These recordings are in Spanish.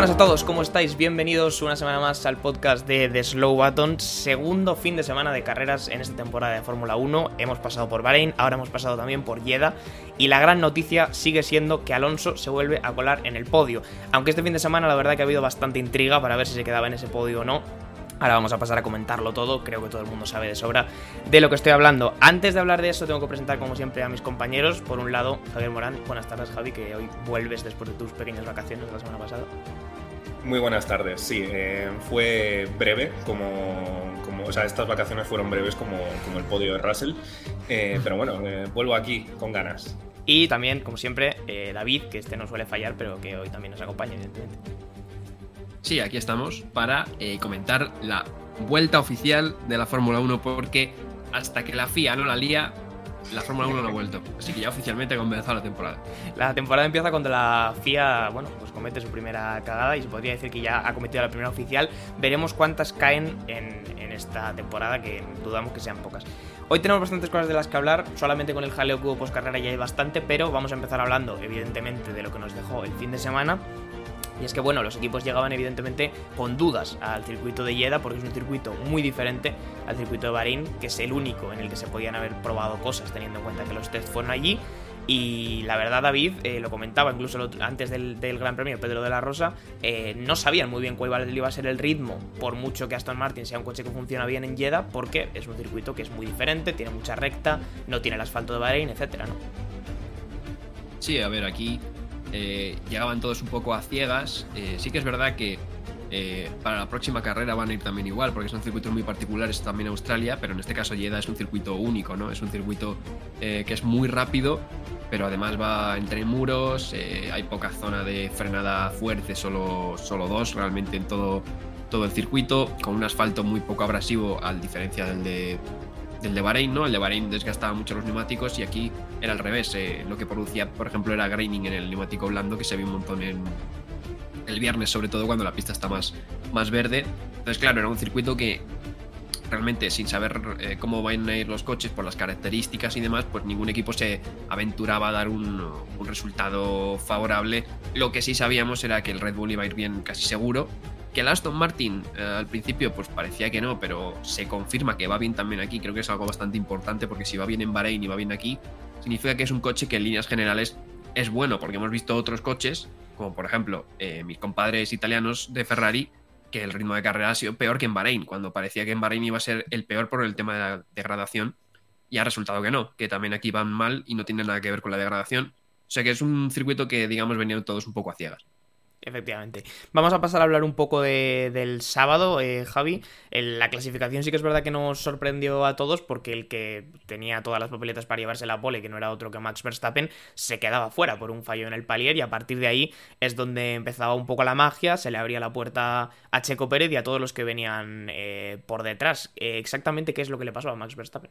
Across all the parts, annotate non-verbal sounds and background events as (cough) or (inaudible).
Buenas a todos, ¿cómo estáis? Bienvenidos una semana más al podcast de The Slow Button, segundo fin de semana de carreras en esta temporada de Fórmula 1. Hemos pasado por Bahrein, ahora hemos pasado también por Jeddah y la gran noticia sigue siendo que Alonso se vuelve a colar en el podio. Aunque este fin de semana la verdad que ha habido bastante intriga para ver si se quedaba en ese podio o no. Ahora vamos a pasar a comentarlo todo, creo que todo el mundo sabe de sobra de lo que estoy hablando. Antes de hablar de eso tengo que presentar como siempre a mis compañeros. Por un lado, Javier Morán, buenas tardes Javi, que hoy vuelves después de tus pequeñas vacaciones de la semana pasada. Muy buenas tardes, sí, eh, fue breve, como, como, o sea, estas vacaciones fueron breves como, como el podio de Russell, eh, pero bueno, eh, vuelvo aquí con ganas. Y también, como siempre, eh, David, que este no suele fallar, pero que hoy también nos acompaña, evidentemente. Sí, aquí estamos para eh, comentar la vuelta oficial de la Fórmula 1 porque hasta que la FIA no la lía, la Fórmula 1 no ha vuelto. Así que ya oficialmente ha comenzado la temporada. La temporada empieza cuando la FIA, bueno, pues comete su primera cagada y se podría decir que ya ha cometido la primera oficial. Veremos cuántas caen en, en esta temporada, que dudamos que sean pocas. Hoy tenemos bastantes cosas de las que hablar, solamente con el jaleo que hubo post carrera ya hay bastante, pero vamos a empezar hablando, evidentemente, de lo que nos dejó el fin de semana. Y es que, bueno, los equipos llegaban evidentemente con dudas al circuito de Jeddah porque es un circuito muy diferente al circuito de Bahrein, que es el único en el que se podían haber probado cosas teniendo en cuenta que los test fueron allí. Y la verdad, David, eh, lo comentaba incluso antes del, del Gran Premio, Pedro de la Rosa, eh, no sabían muy bien cuál iba a ser el ritmo, por mucho que Aston Martin sea un coche que funciona bien en Jeddah, porque es un circuito que es muy diferente, tiene mucha recta, no tiene el asfalto de Bahrein, etcétera, ¿no? Sí, a ver, aquí eh, llegaban todos un poco a ciegas. Eh, sí que es verdad que eh, para la próxima carrera van a ir también igual, porque son circuitos muy particulares también Australia, pero en este caso Jeddah es un circuito único, ¿no? Es un circuito que es muy rápido, pero además va entre muros, hay poca zona de frenada fuerte, solo, solo dos realmente en todo, todo el circuito, con un asfalto muy poco abrasivo, a diferencia del de, del de Bahrein, ¿no? El de Bahrein desgastaba mucho los neumáticos y aquí era al revés. eh, lo que producía, por ejemplo, era graining en el neumático blando, que se ve un montón el viernes, sobre todo cuando la pista está más, más verde. Entonces, claro, era un circuito que realmente sin saber eh, cómo van a ir los coches por las características y demás, pues ningún equipo se aventuraba a dar un, un resultado favorable. Lo que sí sabíamos era que el Red Bull iba a ir bien casi seguro. Que el Aston Martin eh, al principio pues parecía que no, pero se confirma que va bien también aquí. Creo que es algo bastante importante porque si va bien en Bahrein y va bien aquí, significa que es un coche que en líneas generales es bueno, porque hemos visto otros coches, como por ejemplo eh, mis compadres italianos de Ferrari, que el ritmo de carrera ha sido peor que en Bahrein, cuando parecía que en Bahrein iba a ser el peor por el tema de la degradación, y ha resultado que no, que también aquí van mal y no tiene nada que ver con la degradación. O sea que es un circuito que, digamos, venían todos un poco a ciegas. Efectivamente. Vamos a pasar a hablar un poco de- del sábado, eh, Javi. La clasificación sí que es verdad que nos sorprendió a todos porque el que tenía todas las papeletas para llevarse la pole, que no era otro que Max Verstappen, se quedaba fuera por un fallo en el palier y a partir de ahí es donde empezaba un poco la magia, se le abría la puerta a Checo Pérez y a todos los que venían eh, por detrás. Eh, exactamente qué es lo que le pasó a Max Verstappen.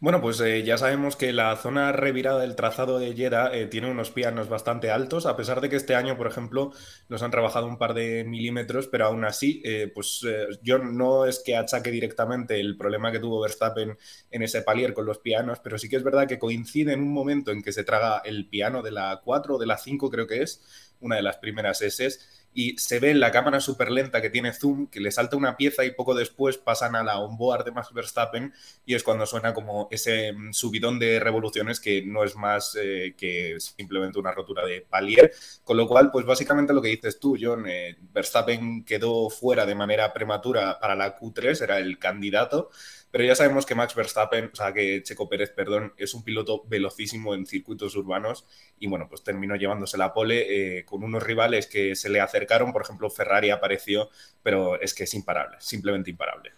Bueno, pues eh, ya sabemos que la zona revirada del trazado de Jeddah eh, tiene unos pianos bastante altos, a pesar de que este año, por ejemplo, los han rebajado un par de milímetros, pero aún así, eh, pues eh, yo no es que achaque directamente el problema que tuvo Verstappen en ese palier con los pianos, pero sí que es verdad que coincide en un momento en que se traga el piano de la 4 o de la 5, creo que es, una de las primeras S, y se ve en la cámara súper lenta que tiene zoom, que le salta una pieza y poco después pasan a la onboard de Max Verstappen y es cuando suena como ese mm, subidón de revoluciones que no es más eh, que simplemente una rotura de palier. Con lo cual, pues básicamente lo que dices tú, John, eh, Verstappen quedó fuera de manera prematura para la Q3, era el candidato, pero ya sabemos que Max Verstappen, o sea, que Checo Pérez, perdón, es un piloto velocísimo en circuitos urbanos y bueno, pues terminó llevándose la pole eh, con unos rivales que se le acercaron, por ejemplo, Ferrari apareció, pero es que es imparable, simplemente imparable.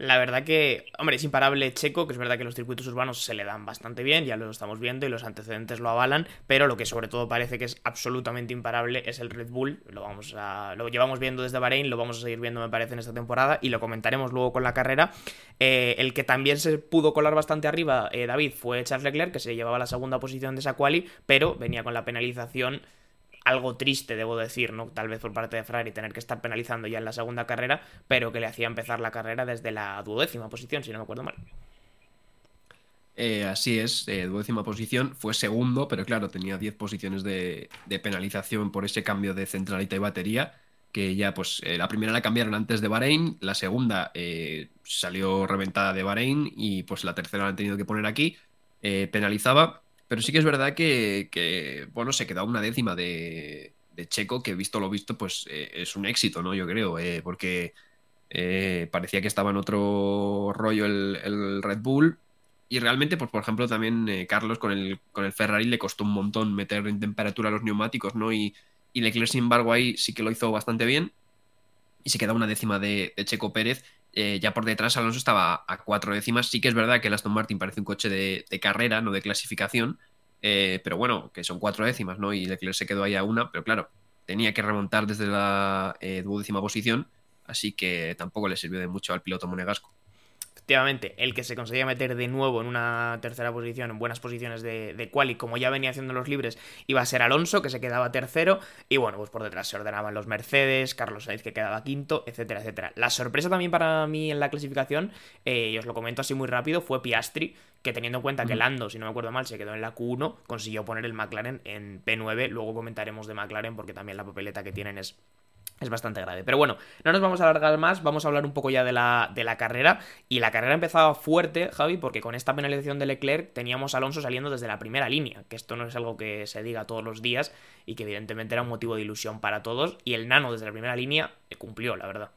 La verdad que, hombre, es imparable Checo, que es verdad que los circuitos urbanos se le dan bastante bien, ya lo estamos viendo y los antecedentes lo avalan, pero lo que sobre todo parece que es absolutamente imparable es el Red Bull. Lo vamos a, lo llevamos viendo desde Bahrein, lo vamos a seguir viendo, me parece, en esta temporada y lo comentaremos luego con la carrera. Eh, el que también se pudo colar bastante arriba, eh, David, fue Charles Leclerc, que se llevaba la segunda posición de esa quali, pero venía con la penalización algo triste, debo decir, ¿no? Tal vez por parte de Ferrari tener que estar penalizando ya en la segunda carrera, pero que le hacía empezar la carrera desde la duodécima posición, si no me acuerdo mal. Eh, así es, eh, duodécima posición, fue segundo, pero claro, tenía 10 posiciones de, penalización por ese cambio de centralita y batería, que ya pues eh, la primera la cambiaron antes de Bahrein, la segunda salió reventada de Bahrein y pues la tercera la han tenido que poner aquí, penalizaba pero sí que es verdad que, bueno, se quedó una décima de, Checo, que visto lo visto, pues eh, es un éxito, ¿no? Yo creo, eh, porque eh, parecía que estaba en otro rollo el, Red Bull. Y realmente, pues por ejemplo, también Carlos con el, con el Ferrari le costó un montón meter en temperatura los neumáticos, ¿no? Y, y Leclerc, sin embargo, ahí sí que lo hizo bastante bien. Y se queda una décima de Checo Pérez. Eh, ya por detrás Alonso estaba a cuatro décimas. Sí que es verdad que el Aston Martin parece un coche de, carrera, no de clasificación, eh, pero bueno, que son cuatro décimas, ¿no? Y Leclerc se quedó ahí a una, pero claro, tenía que remontar desde la eh, duodécima posición, así que tampoco le sirvió de mucho al piloto monegasco efectivamente, el que se conseguía meter de nuevo en una tercera posición, en buenas posiciones de, de quali, como ya venía haciendo los libres, iba a ser Alonso, que se quedaba tercero, y bueno, pues por detrás se ordenaban los Mercedes, Carlos Sainz, que quedaba quinto, etcétera, etcétera. La sorpresa también para mí en la clasificación, eh, y os lo comento así muy rápido, fue Piastri, que teniendo en cuenta que Lando, si no me acuerdo mal, se quedó en la Q1, consiguió poner el McLaren en P9, luego comentaremos de McLaren, porque también la papeleta que tienen es es bastante grave. Pero bueno, no nos vamos a alargar más, vamos a hablar un poco ya de la, de la carrera. Y la carrera empezaba fuerte, Javi, porque con esta penalización de Leclerc teníamos a Alonso saliendo desde la primera línea, que esto no es algo que se diga todos los días y que evidentemente era un motivo de ilusión para todos. Y el nano desde la primera línea cumplió, la verdad.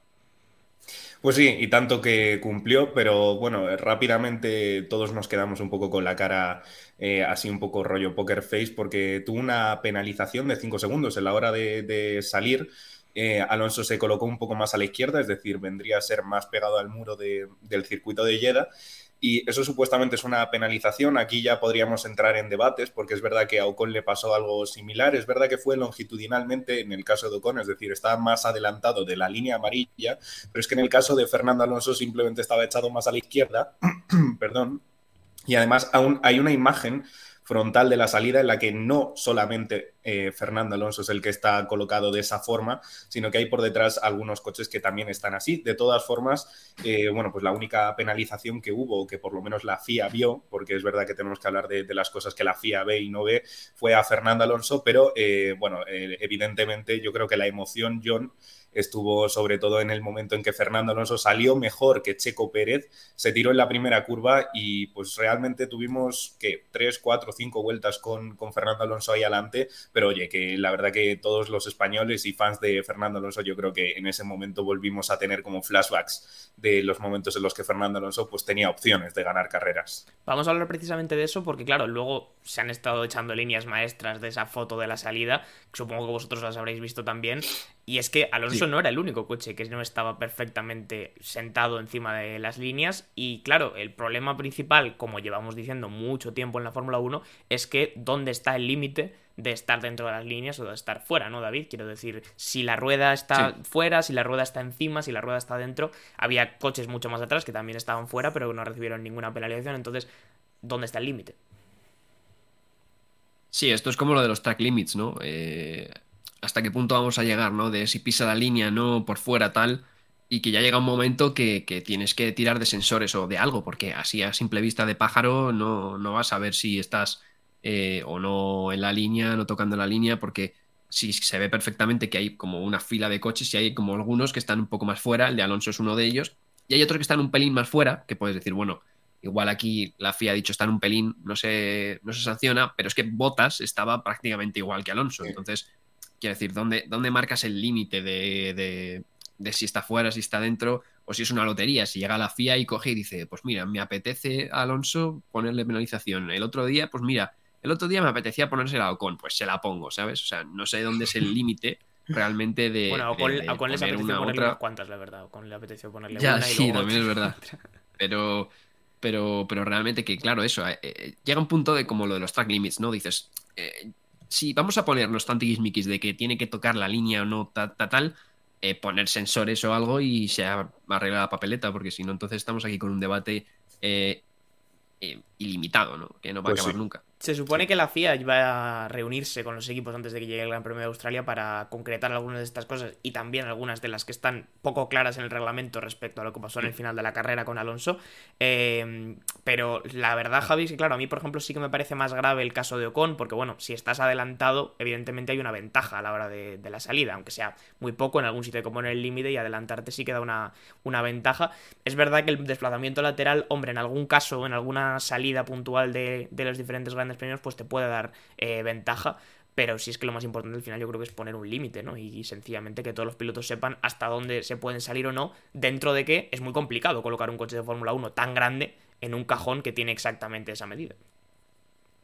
Pues sí, y tanto que cumplió, pero bueno, rápidamente todos nos quedamos un poco con la cara eh, así un poco rollo poker face porque tuvo una penalización de 5 segundos en la hora de, de salir eh, Alonso se colocó un poco más a la izquierda, es decir, vendría a ser más pegado al muro del circuito de Jeddah. Y eso supuestamente es una penalización. Aquí ya podríamos entrar en debates, porque es verdad que a Ocon le pasó algo similar. Es verdad que fue longitudinalmente en el caso de Ocon, es decir, estaba más adelantado de la línea amarilla, pero es que en el caso de Fernando Alonso simplemente estaba echado más a la izquierda. (clears throat) Perdón. Y además aún hay una imagen frontal de la salida en la que no solamente eh, Fernando Alonso es el que está colocado de esa forma, sino que hay por detrás algunos coches que también están así. De todas formas, eh, bueno, pues la única penalización que hubo, que por lo menos la FIA vio, porque es verdad que tenemos que hablar de, las cosas que la FIA ve y no ve, fue a Fernando Alonso, pero eh, bueno, evidentemente yo creo que la emoción, John, estuvo sobre todo en el momento en que Fernando Alonso salió mejor que Checo Pérez, se tiró en la primera curva y pues realmente tuvimos que tres, cuatro, cinco vueltas con, con Fernando Alonso ahí adelante, pero oye, que la verdad que todos los españoles y fans de Fernando Alonso yo creo que en ese momento volvimos a tener como flashbacks de los momentos en los que Fernando Alonso pues tenía opciones de ganar carreras. Vamos a hablar precisamente de eso porque claro, luego se han estado echando líneas maestras de esa foto de la salida, supongo que vosotros las habréis visto también, y es que Alonso no era el único coche que no estaba perfectamente sentado encima de las líneas. Y claro, el problema principal, como llevamos diciendo mucho tiempo en la Fórmula 1, es que dónde está el límite de estar dentro de las líneas o de estar fuera, ¿no, David? Quiero decir, si la rueda está fuera, si la rueda está encima, si la rueda está dentro. Había coches mucho más atrás que también estaban fuera, pero no recibieron ninguna penalización. Entonces, ¿dónde está el límite? Sí, esto es como lo de los track limits, ¿no? Eh, hasta qué punto vamos a llegar, ¿no? De si pisa la línea, no por fuera, tal. Y que ya llega un momento que, tienes que tirar de sensores o de algo, porque así a simple vista de pájaro no, no vas a ver si estás eh, o no en la línea, no tocando la línea, porque si se ve perfectamente que hay como una fila de coches y hay como algunos que están un poco más fuera, el de Alonso es uno de ellos, y hay otros que están un pelín más fuera, que puedes decir, bueno, igual aquí la FIA ha dicho están un pelín, no se, no se sanciona, pero es que Botas estaba prácticamente igual que Alonso, entonces Quiero decir, ¿dónde, dónde marcas el límite de, si está fuera, si está dentro, o si es una lotería? Si llega la FIA y coge y dice, pues mira, me apetece a Alonso ponerle penalización. El otro día, pues mira, el otro día me apetecía ponerse la Ocon, pues se la pongo, ¿sabes? O sea, no sé dónde es el límite realmente de. Bueno, a Ocon, de- de a Ocon les apeteció una ponerle otra. unas cuantas, la verdad. A Ocon le apeteció ponerle Ya, una y sí, luego también es verdad. (laughs) Pero, pero, pero realmente que, claro, eso, eh, eh, llega un punto de como lo de los track limits, ¿no? Dices, eh, si vamos a ponernos tan tiquismiquis de que tiene que tocar la línea o no, ta- ta- tal, eh, poner sensores o algo y se arregla la papeleta, porque si no, entonces estamos aquí con un debate eh, eh, ilimitado, ¿no? Que no va Pues a acabar sí. nunca. Se supone que la FIA iba a reunirse con los equipos antes de que llegue el Gran Premio de Australia para concretar algunas de estas cosas y también algunas de las que están poco claras en el reglamento respecto a lo que pasó en el final de la carrera con Alonso. Eh, pero la verdad, Javi, es que claro, a mí por ejemplo sí que me parece más grave el caso de Ocon, porque bueno, si estás adelantado, evidentemente hay una ventaja a la hora de, de la salida, aunque sea muy poco, en algún sitio que poner el límite y adelantarte sí que da una, una ventaja. Es verdad que el desplazamiento lateral, hombre, en algún caso, en alguna salida puntual de, de los diferentes grandes premios, pues te puede dar eh, ventaja. Pero sí es que lo más importante al final yo creo que es poner un límite, ¿no? Y sencillamente que todos los pilotos sepan hasta dónde se pueden salir o no, dentro de que es muy complicado colocar un coche de Fórmula 1 tan grande en un cajón que tiene exactamente esa medida.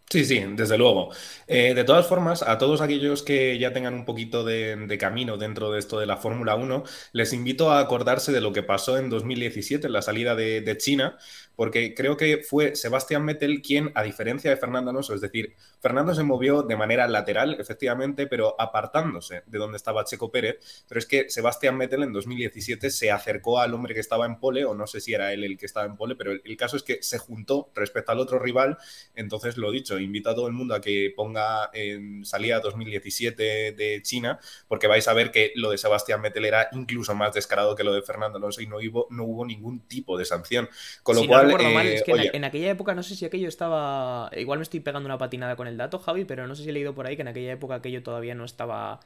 Sí, sí, desde luego. Eh, de todas formas, a todos aquellos que ya tengan un poquito de, camino dentro de esto de la Fórmula 1, les invito a acordarse de lo que pasó en 2017, en la salida de China, porque creo que fue Sebastián Vettel quien, a diferencia de Fernando Alonso, es decir, Fernando se movió de manera lateral, efectivamente, pero apartándose de donde estaba Checo Pérez, pero es que Sebastián Vettel en 2017 se acercó al hombre que estaba en pole, o no sé si era él el que estaba en pole, pero el, el caso es que se juntó respecto al otro rival, entonces lo dicho, invito a todo el mundo a que ponga en salida 2017 de China, porque vais a ver que lo de Sebastián Vettel era incluso más descarado que lo de Fernando Alonso y no hubo, no hubo ningún tipo de sanción. Con lo si cual, no recuerdo mal, eh, es que en, aquella época no sé si aquello estaba. Igual me estoy pegando una patinada con el dato, Javi, pero no sé si he leído por ahí que en aquella época aquello todavía no estaba.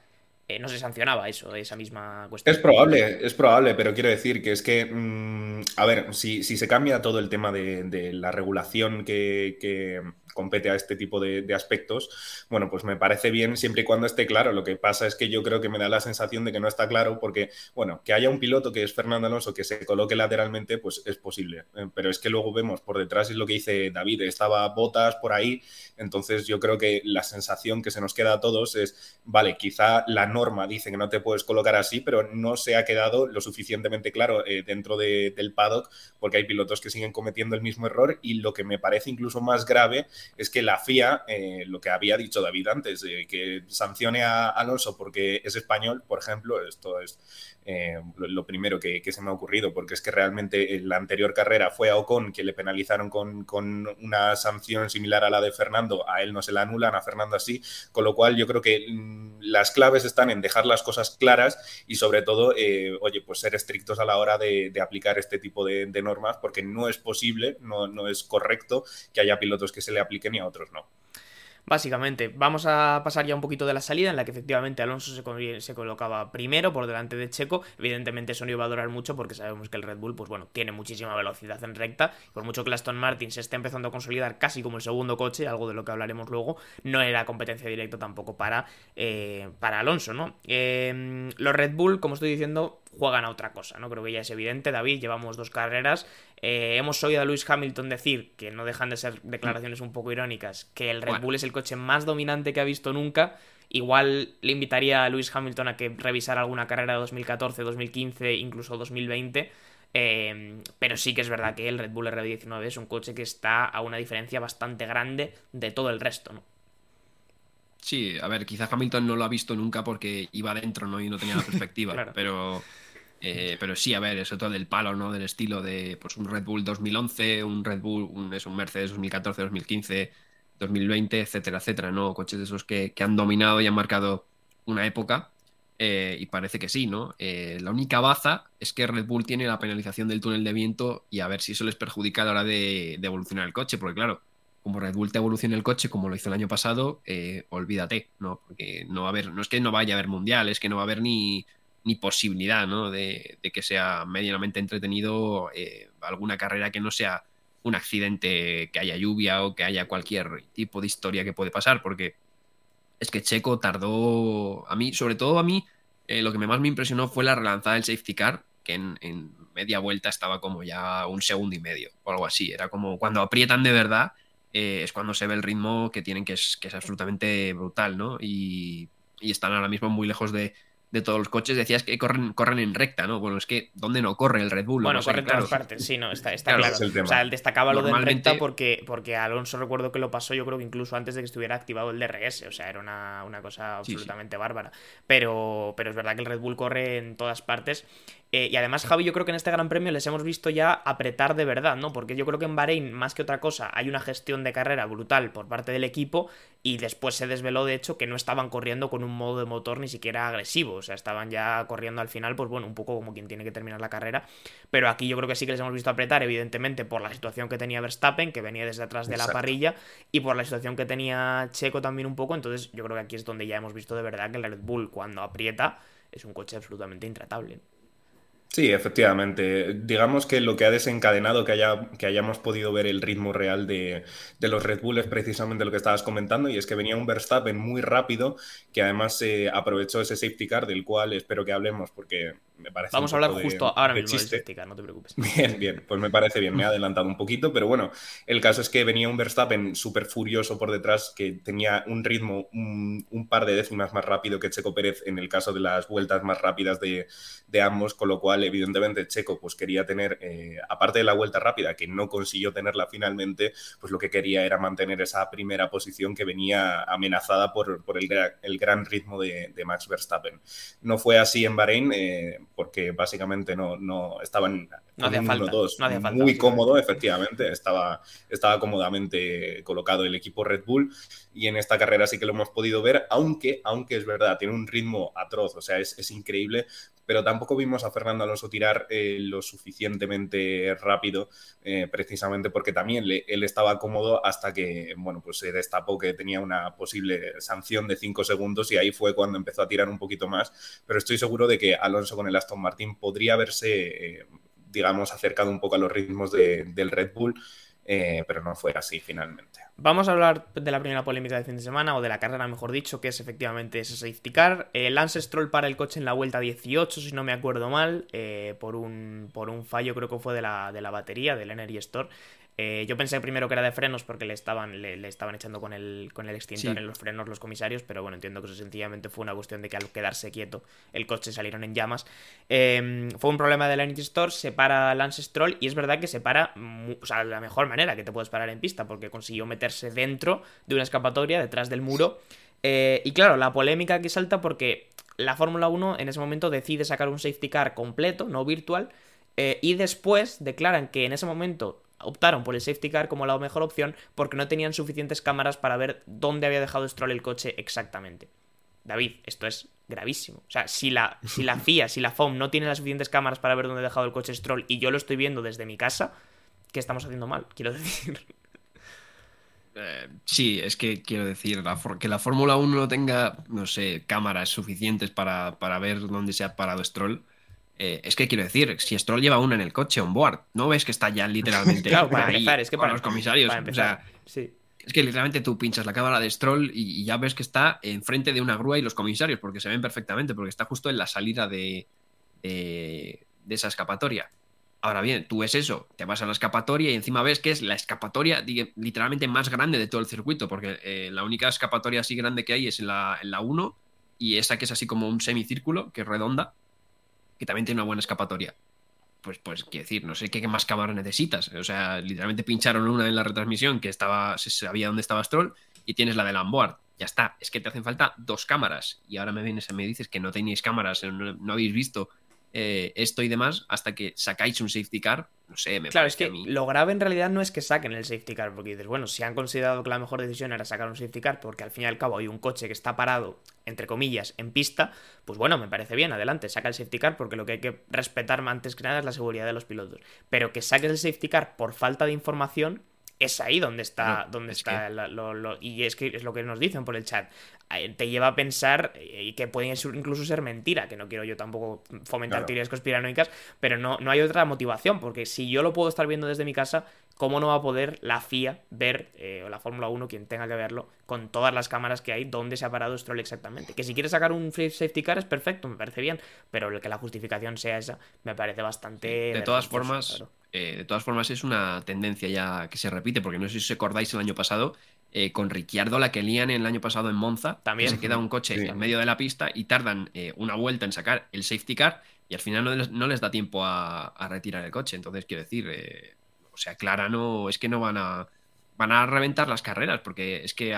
eh, no se sancionaba eso, esa misma cuestión. Es probable, es probable, pero quiero decir que es que, mm, a ver, si, si se cambia todo el tema de, de la regulación que, que compete a este tipo de, aspectos, bueno, pues me parece bien siempre y cuando esté claro. Lo que pasa es que yo creo que me da la sensación de que no está claro porque, bueno, que haya un piloto que es Fernando Alonso que se coloque lateralmente, pues es posible. Eh, Pero es que luego vemos por detrás, es lo que dice David, estaba Botas por ahí, entonces yo creo que la sensación que se nos queda a todos es, vale, quizá la norma dice que no te puedes colocar así, pero no se ha quedado lo suficientemente claro eh, dentro de- del paddock porque hay pilotos que siguen cometiendo el mismo error y lo que me parece incluso más grave es que la FIA, eh, lo que había dicho David antes, que sancione a Alonso porque es español, por ejemplo, esto es eh, lo, primero que, se me ha ocurrido, porque es que realmente en la anterior carrera fue a Ocon que le penalizaron con, con una sanción similar a la de Fernando, a él no se la anulan, a Fernando así, con lo cual yo creo que mm, las claves están en dejar las cosas claras y sobre todo, eh, oye, pues ser estrictos a la hora de, aplicar este tipo de, de normas, porque no es posible, no, no es correcto que haya pilotos que se le apliquen y a otros no. Básicamente, vamos a pasar ya un poquito de la salida, en la que efectivamente Alonso se, se colocaba primero por delante de Checo. Evidentemente, eso no iba a durar mucho porque sabemos que el Red Bull, pues bueno, tiene muchísima velocidad en recta. Por mucho que Aston Martin se esté empezando a consolidar casi como el segundo coche, algo de lo que hablaremos luego, no era competencia directa tampoco para, eh, para Alonso, ¿no? Eh, los Red Bull, como estoy diciendo, juegan a otra cosa, ¿no? Creo que ya es evidente, David, llevamos dos carreras. Eh, hemos oído a Lewis Hamilton decir, que no dejan de ser declaraciones un poco irónicas, que el Red Bueno. Bull es el coche más dominante que ha visto nunca. Igual le invitaría a Lewis Hamilton a que revisara alguna carrera de 2014, 2015, incluso 2020. Eh, pero sí que es verdad que el Red Bull RB19 es un coche que está a una diferencia bastante grande de todo el resto, ¿no? Sí, a ver, quizás Hamilton no lo ha visto nunca porque iba adentro, ¿no? Y no tenía la (laughs) perspectiva. Claro. Pero. Eh, pero sí, a ver, eso todo del palo, ¿no? Del estilo de pues un Red Bull 2011, un Red Bull, un, es un Mercedes 2014, 2015, 2020, etcétera, etcétera, ¿no? Coches de esos que, que han dominado y han marcado una época. eh, y parece que sí, ¿no? Eh, la única baza es que Red Bull tiene la penalización del túnel de viento y a ver si eso les perjudica a la hora de, de evolucionar el coche, porque claro, como Red Bull te evolucione el coche como lo hizo el año pasado, olvídate, ¿no? Porque no va a haber, no es que no vaya a haber mundial, es que no va a haber ni, ni posibilidad, ¿no? De, que sea medianamente entretenido eh, alguna carrera que no sea un accidente, que haya lluvia o que haya cualquier tipo de historia que puede pasar, porque es que Checo tardó, a mí, sobre todo a mí, eh, lo que más me impresionó fue la relanzada del safety car, que en, media vuelta estaba como ya un segundo y medio o algo así. Era como cuando aprietan de verdad, eh, es cuando se ve el ritmo que tienen, que es, que es absolutamente brutal, ¿no? Y están ahora mismo muy lejos de, de todos los coches, decías que corren, corren en recta, ¿no? Bueno, es que ¿dónde no corre el Red Bull? Bueno, No corre en todas partes, sí, no, está, está Claro, es. O sea, él destacaba lo de en recta porque, porque Alonso recuerdo que lo pasó, yo creo que incluso antes de que estuviera activado el DRS, o sea, era una, una cosa Sí, sí. absolutamente bárbara. Pero, pero es verdad que el Red Bull corre en todas partes. Eh, y además, Javi, yo creo que en este Gran Premio les hemos visto ya apretar de verdad, ¿no? Porque yo creo que en Bahrein, más que otra cosa, hay una gestión de carrera brutal por parte del equipo y después se desveló, de hecho, que no estaban corriendo con un modo de motor ni siquiera agresivo, o sea, estaban ya corriendo al final, pues bueno, un poco como quien tiene que terminar la carrera, pero aquí yo creo que sí que les hemos visto apretar, evidentemente, por la situación que tenía Verstappen, que venía desde atrás de la parrilla, y por la situación que tenía Checo también un poco, entonces yo creo que aquí es donde ya hemos visto de verdad que el Red Bull, cuando aprieta, es un coche absolutamente intratable. Sí, efectivamente. Digamos que lo que ha desencadenado que, haya, que hayamos podido ver el ritmo real de, de los Red Bull es precisamente lo que estabas comentando, y es que venía un Verstappen muy rápido, que además eh, aprovechó ese safety car, del cual espero que hablemos, porque me parece. Vamos a hablar de- justo ahora de mismo chiste. car, no te preocupes. (laughs) Bien, bien, pues me parece bien, me he adelantado un poquito, pero bueno, el caso es que venía un Verstappen súper furioso por detrás, que tenía un ritmo un, un par de décimas más rápido que Checo Pérez en el caso de las vueltas más rápidas de, de ambos, con lo cual evidentemente Checo pues quería tener, eh, aparte de la vuelta rápida, que no consiguió tenerla finalmente, pues lo que quería era mantener esa primera posición que venía amenazada por, por el, gra- el gran ritmo de, de Max Verstappen. No fue así en Bahrein, eh, porque básicamente no, no estaban No hacía con un falta, 1-2 no hacía falta, muy cómodo, efectivamente, estaba, estaba cómodamente colocado el equipo Red Bull y en esta carrera sí que lo hemos podido ver, aunque, aunque es verdad, tiene un ritmo atroz, o sea, es, es increíble, pero tampoco vimos a Fernando Alonso tirar eh, lo suficientemente rápido, eh, precisamente porque también él estaba cómodo hasta que, bueno, pues se destapó que tenía una posible sanción de 5 segundos y ahí fue cuando empezó a tirar un poquito más, pero estoy seguro de que Alonso con el Aston Martin podría haberse, eh, digamos, acercado un poco a los ritmos de- del Red Bull, pero no fue así finalmente. Vamos a hablar de la primera polémica del fin de semana, o de la carrera, mejor dicho, que es efectivamente ese safety car. Eh, Lance Stroll para el coche en la vuelta 18, si no me acuerdo mal, eh, por, un, por un fallo, creo que fue de la, de la batería, del Energy Store. Eh, yo pensé primero que era de frenos porque le estaban, le, le estaban echando con el, con el extintor Sí. en los frenos los comisarios, pero bueno, entiendo que eso sencillamente fue una cuestión de que al quedarse quieto el coche salieron en llamas. Eh, fue un problema del Energy Store, se para Lance Stroll y es verdad que se para o sea, de la mejor manera que te puedes parar en pista porque consiguió meterse dentro de una escapatoria detrás del muro. Eh, y claro, la polémica que salta porque la Fórmula 1 en ese momento decide sacar un safety car completo, no virtual, eh, y después declaran que en ese momento optaron por el safety car como la mejor opción porque no tenían suficientes cámaras para ver dónde había dejado Stroll el coche exactamente. David, esto es gravísimo. O sea, si la, si la (laughs) FIA, si la FOM no tiene las suficientes cámaras para ver dónde ha dejado el coche Stroll y yo lo estoy viendo desde mi casa, ¿qué estamos haciendo mal? Quiero decir. Eh, sí, es que quiero decir, la que la Fórmula 1 no tenga, no sé, cámaras suficientes para, para ver dónde se ha parado Stroll. eh, es que quiero decir, si Stroll lleva una en el coche on board, ¿no ves que está ya literalmente (laughs) Claro, para ahí empezar, es que con para, los comisarios? para O sea, sí. es que literalmente tú pinchas la cámara de Stroll y, y ya ves que está enfrente de una grúa y los comisarios, porque se ven perfectamente, porque está justo en la salida de, de, de esa escapatoria. Ahora bien, tú ves eso, te vas a la escapatoria y encima ves que es la escapatoria literalmente más grande de todo el circuito, porque eh, la única escapatoria así grande que hay es en la, en la 1 y esa que es así como un semicírculo, que es redonda, que también tiene una buena escapatoria. Pues, pues, quiero decir, no sé qué más cámara necesitas. O sea, literalmente pincharon una en la retransmisión que estaba, se sabía dónde estaba Stroll y tienes la de onboard. Ya está, es que te hacen falta dos cámaras. Y ahora me vienes y me dices que no tenéis cámaras, no, no habéis visto eh, esto y demás, hasta que sacáis un safety car. No sé, me Claro, es que a mí. lo grave en realidad no es que saquen el safety car, porque dices, bueno, si han considerado que la mejor decisión era sacar un safety car, porque al fin y al cabo hay un coche que está parado, entre comillas, en pista, pues bueno, me parece bien, adelante, saca el safety car, porque lo que hay que respetar antes que nada es la seguridad de los pilotos. Pero que saques el safety car por falta de información, es ahí donde está, donde es está la- lo- lo- y es que es lo que nos dicen por el chat. Eh, Te lleva a pensar eh, y que pueden ser- incluso ser mentira, que no quiero yo tampoco fomentar Claro. teorías conspiranoicas, pero no, no hay otra motivación, porque si yo lo puedo estar viendo desde mi casa, ¿cómo no va a poder la FIA ver, eh, o la Fórmula 1, quien tenga que verlo, con todas las cámaras que hay, dónde se ha parado Stroll exactamente? Que si quieres sacar un free safety car es perfecto, me parece bien, pero el que la justificación sea esa, me parece bastante... de todas formas, claro. Eh, de todas formas es una tendencia ya que se repite, porque no sé si os acordáis el año pasado, eh, con Ricciardo la que lían el año pasado en Monza. También. Se queda un coche en medio de la pista y tardan eh, una vuelta en sacar el safety car y al final no les, da tiempo a, retirar el coche. Entonces, quiero decir, eh, o sea, Clara no, es que no van a, van a reventar las carreras porque es que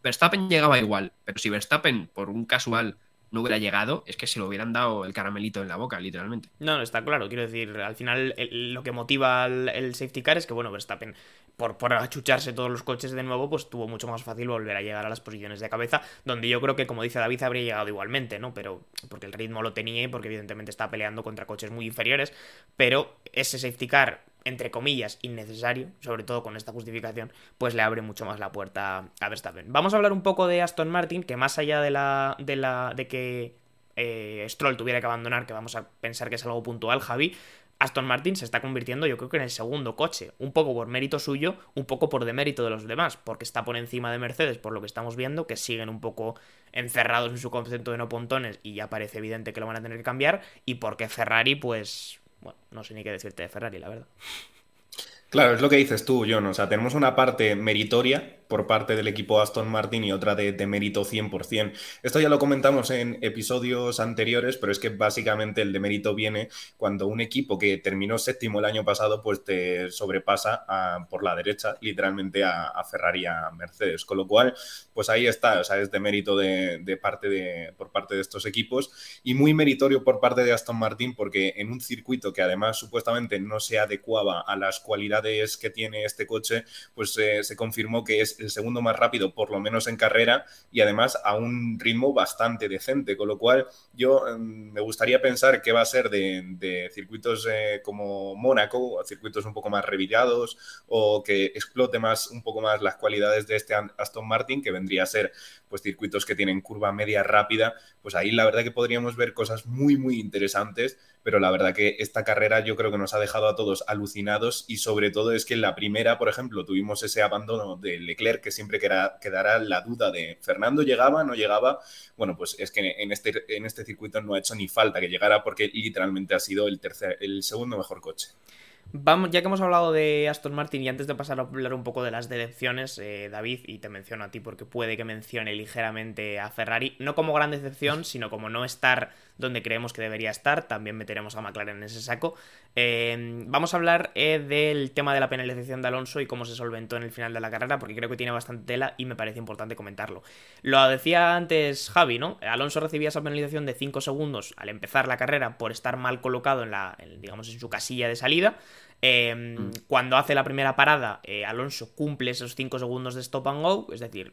Verstappen llegaba igual, pero si Verstappen por un casual no hubiera llegado, es que se lo hubieran dado el caramelito en la boca, literalmente. No, no, está claro. Quiero decir, al final lo que motiva el, safety car es que, bueno, Verstappen, por, por achucharse todos los coches de nuevo, pues tuvo mucho más fácil volver a llegar a las posiciones de cabeza, donde yo creo que, como dice David, habría llegado igualmente, ¿no? Pero porque el ritmo lo tenía y porque evidentemente está peleando contra coches muy inferiores, pero ese safety car entre comillas, innecesario, sobre todo con esta justificación, pues le abre mucho más la puerta a Verstappen. Vamos a hablar un poco de Aston Martin, que más allá de la. de la. de que eh, Stroll tuviera que abandonar, que vamos a pensar que es algo puntual, Javi. Aston Martin se está convirtiendo, yo creo que en el segundo coche, un poco por mérito suyo, un poco por demérito de los demás, porque está por encima de Mercedes, por lo que estamos viendo, que siguen un poco encerrados en su concepto de no pontones y ya parece evidente que lo van a tener que cambiar, y porque Ferrari, pues, bueno, no sé ni qué decirte de Ferrari, la verdad. Claro, es lo que dices tú, John. O sea, tenemos una parte meritoria por parte del equipo Aston Martin y otra de, mérito 100%. Esto ya lo comentamos en episodios anteriores, pero es que básicamente el de mérito viene cuando un equipo que terminó séptimo el año pasado, pues te sobrepasa por la derecha, literalmente a, Ferrari, a Mercedes. Con lo cual, pues ahí está, o sea, es de mérito de, parte de, por parte de estos equipos y muy meritorio por parte de Aston Martin porque en un circuito que además supuestamente no se adecuaba a las cualidades que tiene este coche, pues eh, se confirmó que es el segundo más rápido, por lo menos en carrera, y además a un ritmo bastante decente, con lo cual yo em, me gustaría pensar que va a ser de, circuitos eh, como Mónaco, circuitos un poco más revillados, o que explote más un poco más las cualidades de este Aston Martin, que vendría a ser pues circuitos que tienen curva media rápida, pues ahí la verdad que podríamos ver cosas muy, muy interesantes pero la verdad que esta carrera yo creo que nos ha dejado a todos alucinados y sobre todo es que en la primera, por ejemplo, tuvimos ese abandono de Leclerc que siempre quedará la duda de Fernando llegaba, no llegaba. Bueno, pues es que en este, en este circuito no ha hecho ni falta que llegara porque literalmente ha sido el, tercer, el segundo mejor coche. Vamos, ya que hemos hablado de Aston Martin y antes de pasar a hablar un poco de las decepciones, eh, David, y te menciono a ti porque puede que mencione ligeramente a Ferrari, no como gran decepción, sino como no estar donde creemos que debería estar, también meteremos a McLaren en ese saco. Eh, vamos a hablar eh, del tema de la penalización de Alonso y cómo se solventó en el final de la carrera, porque creo que tiene bastante tela y me parece importante comentarlo. Lo decía antes Javi, ¿no? Alonso recibía esa penalización de 5 segundos al empezar la carrera por estar mal colocado en la, digamos, en su casilla de salida. Em, mm. Cuando hace la primera parada, eh, Alonso cumple esos 5 segundos de stop and go, es decir,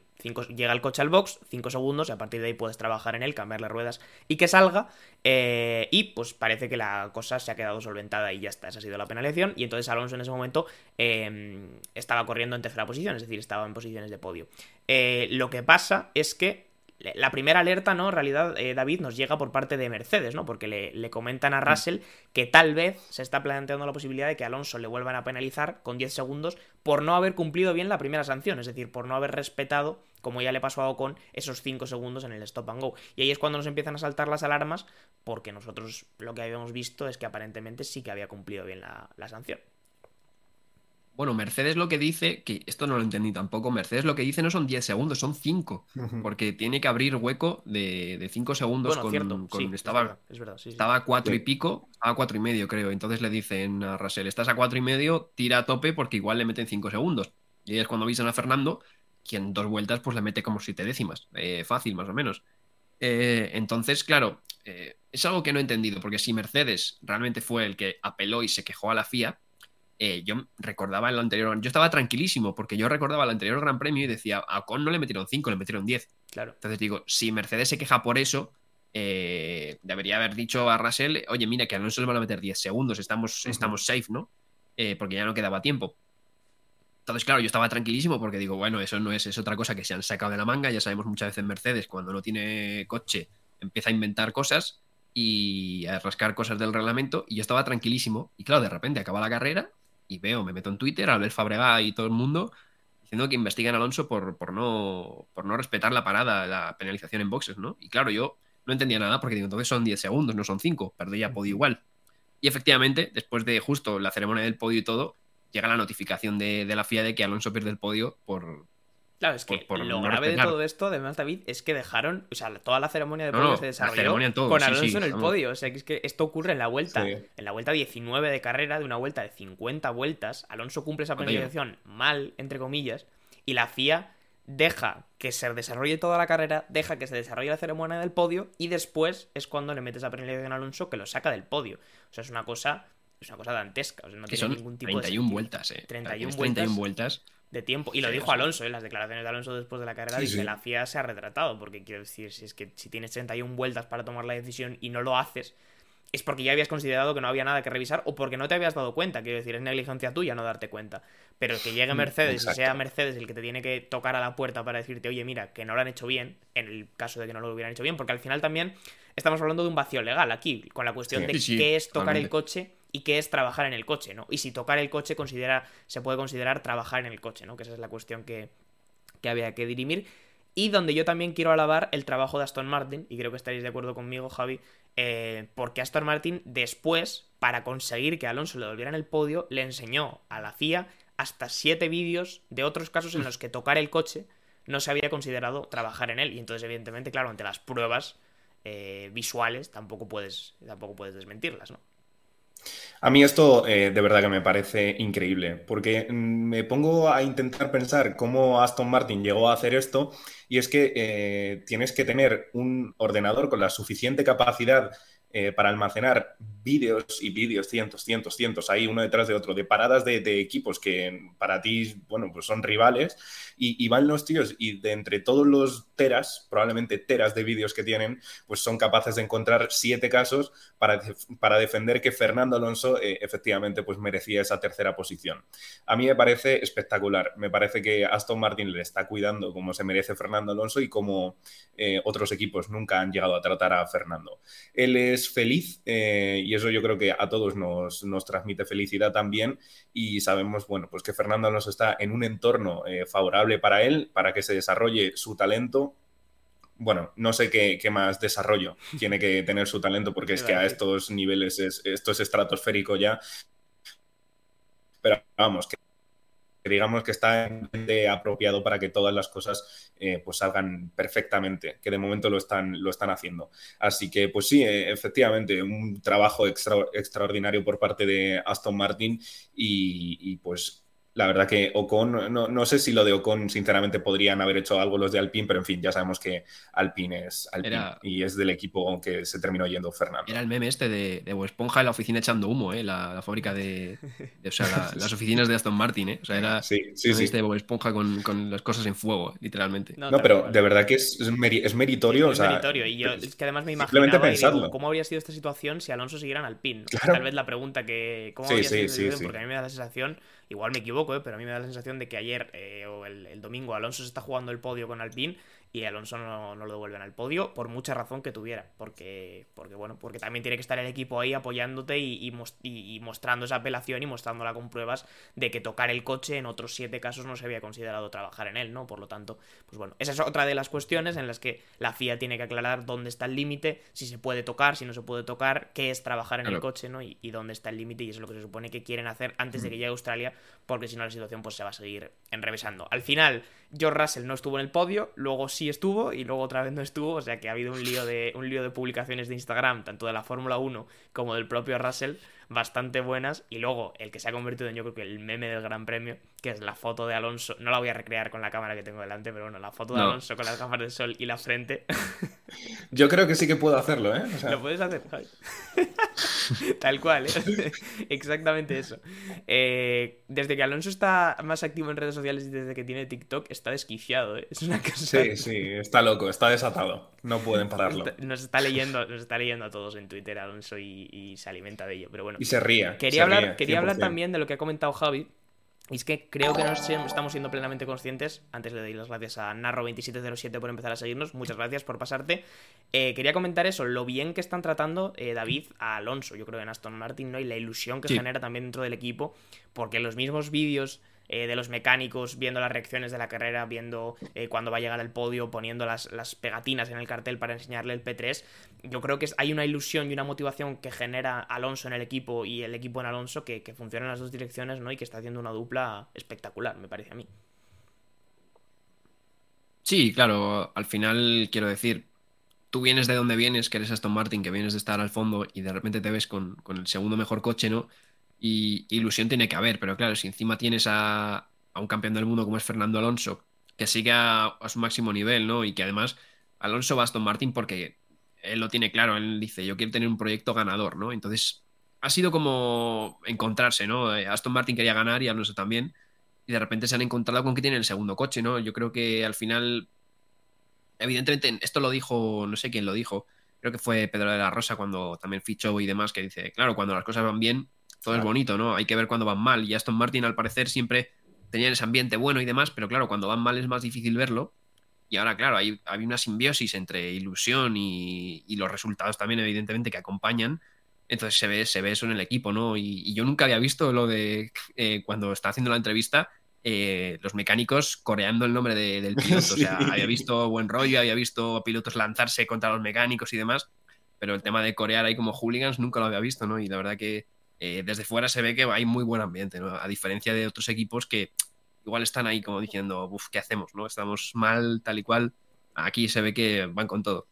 llega el coche al box, 5 segundos, y a partir de ahí puedes trabajar en él, cambiarle ruedas y que salga. Eh, y pues parece que la cosa se ha quedado solventada y ya está, esa ha sido la penalización. Y entonces Alonso en ese momento em, estaba corriendo en tercera posición, es decir, estaba en posiciones de podio. Eh, lo que pasa es que la primera alerta, ¿no? En realidad, eh, David, nos llega por parte de Mercedes, ¿no? Porque le, comentan a mm. Russell que tal vez se está planteando la posibilidad de que Alonso le vuelvan a penalizar con 10 segundos por no haber cumplido bien la primera sanción, es decir, por no haber respetado, como ya le pasó a Ocon, esos 5 segundos en el stop and go. Y ahí es cuando nos empiezan a saltar las alarmas, porque nosotros lo que habíamos visto es que aparentemente sí que había cumplido bien la sanción. Bueno, Mercedes lo que dice, que esto no lo entendí tampoco, Mercedes lo que dice no son 10 segundos, son 5, porque tiene que abrir hueco de 5 segundos con, estaba, es verdad, estaba a 4 y pico, a 4 y medio creo, entonces le dicen a Russell, estás a 4 y medio, tira a tope porque igual le meten 5 segundos. Y es cuando avisan a Fernando, quien dos vueltas pues le mete como 7 décimas, eh, fácil más o menos. Eh, entonces, claro, eh, es algo que no he entendido, porque si Mercedes realmente fue el que apeló y se quejó a la FIA, eh, yo recordaba el anterior, yo estaba tranquilísimo porque yo recordaba el anterior Gran Premio y decía, a Con no le metieron 5, le metieron 10. Claro. Entonces digo, si Mercedes se queja por eso, eh, debería haber dicho a Russell, oye, mira, que a le van a meter 10 segundos, estamos, estamos safe, ¿no? Eh, porque ya no quedaba tiempo. Entonces, claro, yo estaba tranquilísimo porque digo, bueno, eso no es, es otra cosa que se han sacado de la manga. Ya sabemos muchas veces Mercedes, cuando no tiene coche, empieza a inventar cosas y a rascar cosas del reglamento. Y yo estaba tranquilísimo. Y claro, de repente acaba la carrera y veo, me meto en Twitter, Albert Fabregat y todo el mundo diciendo que investigan a Alonso por, por, no, por no respetar la parada, la penalización en boxes, ¿no? Y claro, yo no entendía nada porque digo, entonces son 10 segundos, no son 5, perdía podio igual. Y efectivamente, después de justo la ceremonia del podio y todo, llega la notificación de, la FIA de que Alonso pierde el podio por, Claro, es que lo grave de todo esto, además, David, es que dejaron, o sea, toda la ceremonia de podio se desarrolló con Alonso en el podio. O sea, que es que esto ocurre en la vuelta, en la vuelta 19 de carrera, de una vuelta de 50 vueltas. Alonso cumple esa penalización mal, entre comillas, y la FIA deja que se desarrolle toda la carrera, deja que se desarrolle la ceremonia del podio y después es cuando le metes a penalización a Alonso que lo saca del podio. O sea, es una cosa, es una cosa dantesca. O sea, no que tiene ningún tipo 31 vueltas, eh. 31, 31 vueltas de tiempo. Y lo dijo Alonso, en las declaraciones de Alonso después de la carrera, dice, la FIA se ha retratado, porque quiero decir, si es que si tienes 31 vueltas para tomar la decisión y no lo haces, es porque ya habías considerado que no había nada que revisar o porque no te habías dado cuenta, quiero decir, es negligencia tuya no darte cuenta. Pero que llegue mm, Mercedes y sea Mercedes el que te tiene que tocar a la puerta para decirte, oye, mira, que no lo han hecho bien, en el caso de que no lo hubieran hecho bien, porque al final también estamos hablando de un vacío legal aquí, con la cuestión de qué es tocar el coche y qué es trabajar en el coche, ¿no? Y si tocar el coche considera, se puede considerar trabajar en el coche, ¿no? Que esa es la cuestión que, que había que dirimir. Y donde yo también quiero alabar el trabajo de Aston Martin, y creo que estaréis de acuerdo conmigo, Javi, eh, porque Aston Martin después, para conseguir que Alonso le volviera en el podio, le enseñó a la FIA hasta siete vídeos de otros casos en los que tocar el coche no se había considerado trabajar en él. Y entonces, evidentemente, claro, ante las pruebas eh, visuales tampoco puedes, tampoco puedes desmentirlas, ¿no? A mí esto eh, de verdad que me parece increíble, porque mm, me pongo a intentar pensar cómo Aston Martin llegó a hacer esto, y es que eh, tienes que tener un ordenador con la suficiente capacidad eh, para almacenar vídeos y vídeos, cientos, cientos, cientos, ahí uno detrás de otro, de paradas de, equipos que para ti, bueno, pues son rivales, y, van los tíos y de entre todos los teras, probablemente teras de vídeos que tienen, pues son capaces de encontrar siete casos para, para defender que Fernando Alonso eh, efectivamente pues merecía esa tercera posición. A mí me parece espectacular, me parece que Aston Martin le está cuidando como se merece Fernando Alonso y como eh, otros equipos nunca han llegado a tratar a Fernando. Él es feliz y eso yo creo que a todos nos, transmite felicidad también y sabemos, bueno, pues que Fernando Alonso está en un entorno eh, favorable para él, para que se desarrolle su talento. Bueno, no sé qué, más desarrollo (laughs) tiene que tener su talento porque es que a estos niveles esto es estratosférico ya. Pero vamos, que digamos que está apropiado para que todas las cosas eh, pues salgan perfectamente, que de momento lo están, lo están haciendo. Así que, pues sí, eh, efectivamente, un trabajo extraordinario por parte de Aston Martin y pues la verdad que Ocon, no, sé si lo de Ocon, sinceramente, podrían haber hecho algo los de Alpine, pero en fin, ya sabemos que Alpine es Alpine y es del equipo que se terminó yendo Fernando. Era el meme este de, de Esponja en la oficina echando humo, ¿eh? la, fábrica de, O sea, (laughs) las oficinas de Aston Martin, ¿eh? O sea, era sí, sí, sí. este Bob Esponja con, las cosas en fuego, literalmente. No, pero de verdad que es, es, meritorio. Es meritorio, y yo es que además me imaginaba pensarlo. cómo habría sido esta situación si Alonso siguiera en Alpine. Tal vez la pregunta que. ¿Cómo habría sido Porque a mí me da la sensación Igual me equivoco, ¿eh? pero a mí me da la sensación de que ayer eh, o el, el, domingo Alonso se está jugando el podio con Alpine y Alonso no, lo devuelven al podio por mucha razón que tuviera. Porque, porque bueno, porque también tiene que estar el equipo ahí apoyándote y, mostrando esa apelación y mostrándola con pruebas de que tocar el coche en otros siete casos no se había considerado trabajar en él, ¿no? Por lo tanto, pues bueno, esa es otra de las cuestiones en las que la FIA tiene que aclarar dónde está el límite, si se puede tocar, si no se puede tocar, qué es trabajar en el coche, ¿no? Y, dónde está el límite y eso es lo que se supone que quieren hacer antes de que llegue a Australia, porque si no la situación pues se va a seguir enrevesando. Al final, George Russell no estuvo en el podio, luego sí estuvo y luego otra vez no estuvo, o sea que ha habido un lío de, un lío de publicaciones de Instagram, tanto de la Fórmula 1 como del propio Russell, bastante buenas. Y luego el que se ha convertido en yo creo que el meme del Gran Premio, que es la foto de Alonso. No la voy a recrear con la cámara que tengo delante, pero bueno, la foto de Alonso con las gafas de sol y la frente. (laughs) Yo creo que sí que puedo hacerlo, ¿eh? Lo puedes hacer, (laughs) Tal cual, ¿eh? (laughs) Exactamente eso. Eh, desde que Alonso está más activo en redes sociales y desde que tiene TikTok, está desquiciado, ¿eh? Es una cosa. Sí, sí, está loco, está desatado. No pueden pararlo. Nos está leyendo, nos está leyendo a todos en Twitter Alonso y se alimenta de ello, pero bueno. Y se ríe. Quería, hablar, quería hablar también de lo que ha comentado Javi. Y es que creo que no estamos siendo plenamente conscientes. Antes le doy las gracias a Narro2707 por empezar a seguirnos. Muchas gracias por pasarte. Eh, quería comentar eso, lo bien que están tratando eh, David a Alonso, yo creo, en Aston Martin, ¿no? Y la ilusión que genera también dentro del equipo. Porque los mismos vídeos eh, de los mecánicos, viendo las reacciones de la carrera, viendo eh, cuando va a llegar al podio, poniendo las, pegatinas en el cartel para enseñarle el P3. Yo creo que hay una ilusión y una motivación que genera Alonso en el equipo y el equipo en Alonso que, que funciona en las dos direcciones ¿no? y que está haciendo una dupla espectacular, me parece a mí. Sí, claro, al final quiero decir, tú vienes de donde vienes, que eres Aston Martin, que vienes de estar al fondo y de repente te ves con, el segundo mejor coche, ¿no? Y ilusión tiene que haber, pero claro, si encima tienes a, un campeón del mundo como es Fernando Alonso, que sigue a, su máximo nivel, ¿no? Y que además Alonso va a Aston Martin porque él lo tiene claro, él dice, yo quiero tener un proyecto ganador, ¿no? Entonces, ha sido como encontrarse, ¿no? Eh, Aston Martin quería ganar y Alonso también, y de repente se han encontrado con que tienen el segundo coche, ¿no? Yo creo que al final evidentemente, esto lo dijo, no sé quién lo dijo, creo que fue Pedro de la Rosa cuando también fichó y demás, que dice, claro, cuando las cosas van bien, todo es bonito, ¿no? Hay que ver cuando van mal. Y Aston Martin, al parecer, siempre tenía ese ambiente bueno y demás, pero claro, cuando van mal es más difícil verlo. Y ahora, claro, hay, hay una simbiosis entre ilusión y, los resultados también, evidentemente, que acompañan. Entonces se ve, se ve eso en el equipo, ¿no? Y, yo nunca había visto lo de eh, cuando está haciendo la entrevista, eh, los mecánicos coreando el nombre del (laughs) piloto. O sea, había visto buen rollo, había visto pilotos lanzarse contra los mecánicos y demás, pero el tema de corear ahí como hooligans nunca lo había visto, ¿no? Y la verdad que eh, desde fuera se ve que hay muy buen ambiente, ¿no? A diferencia de otros equipos que igual están ahí como diciendo, uff, ¿qué hacemos, no? Estamos mal, tal y cual. Aquí se ve que van con todo.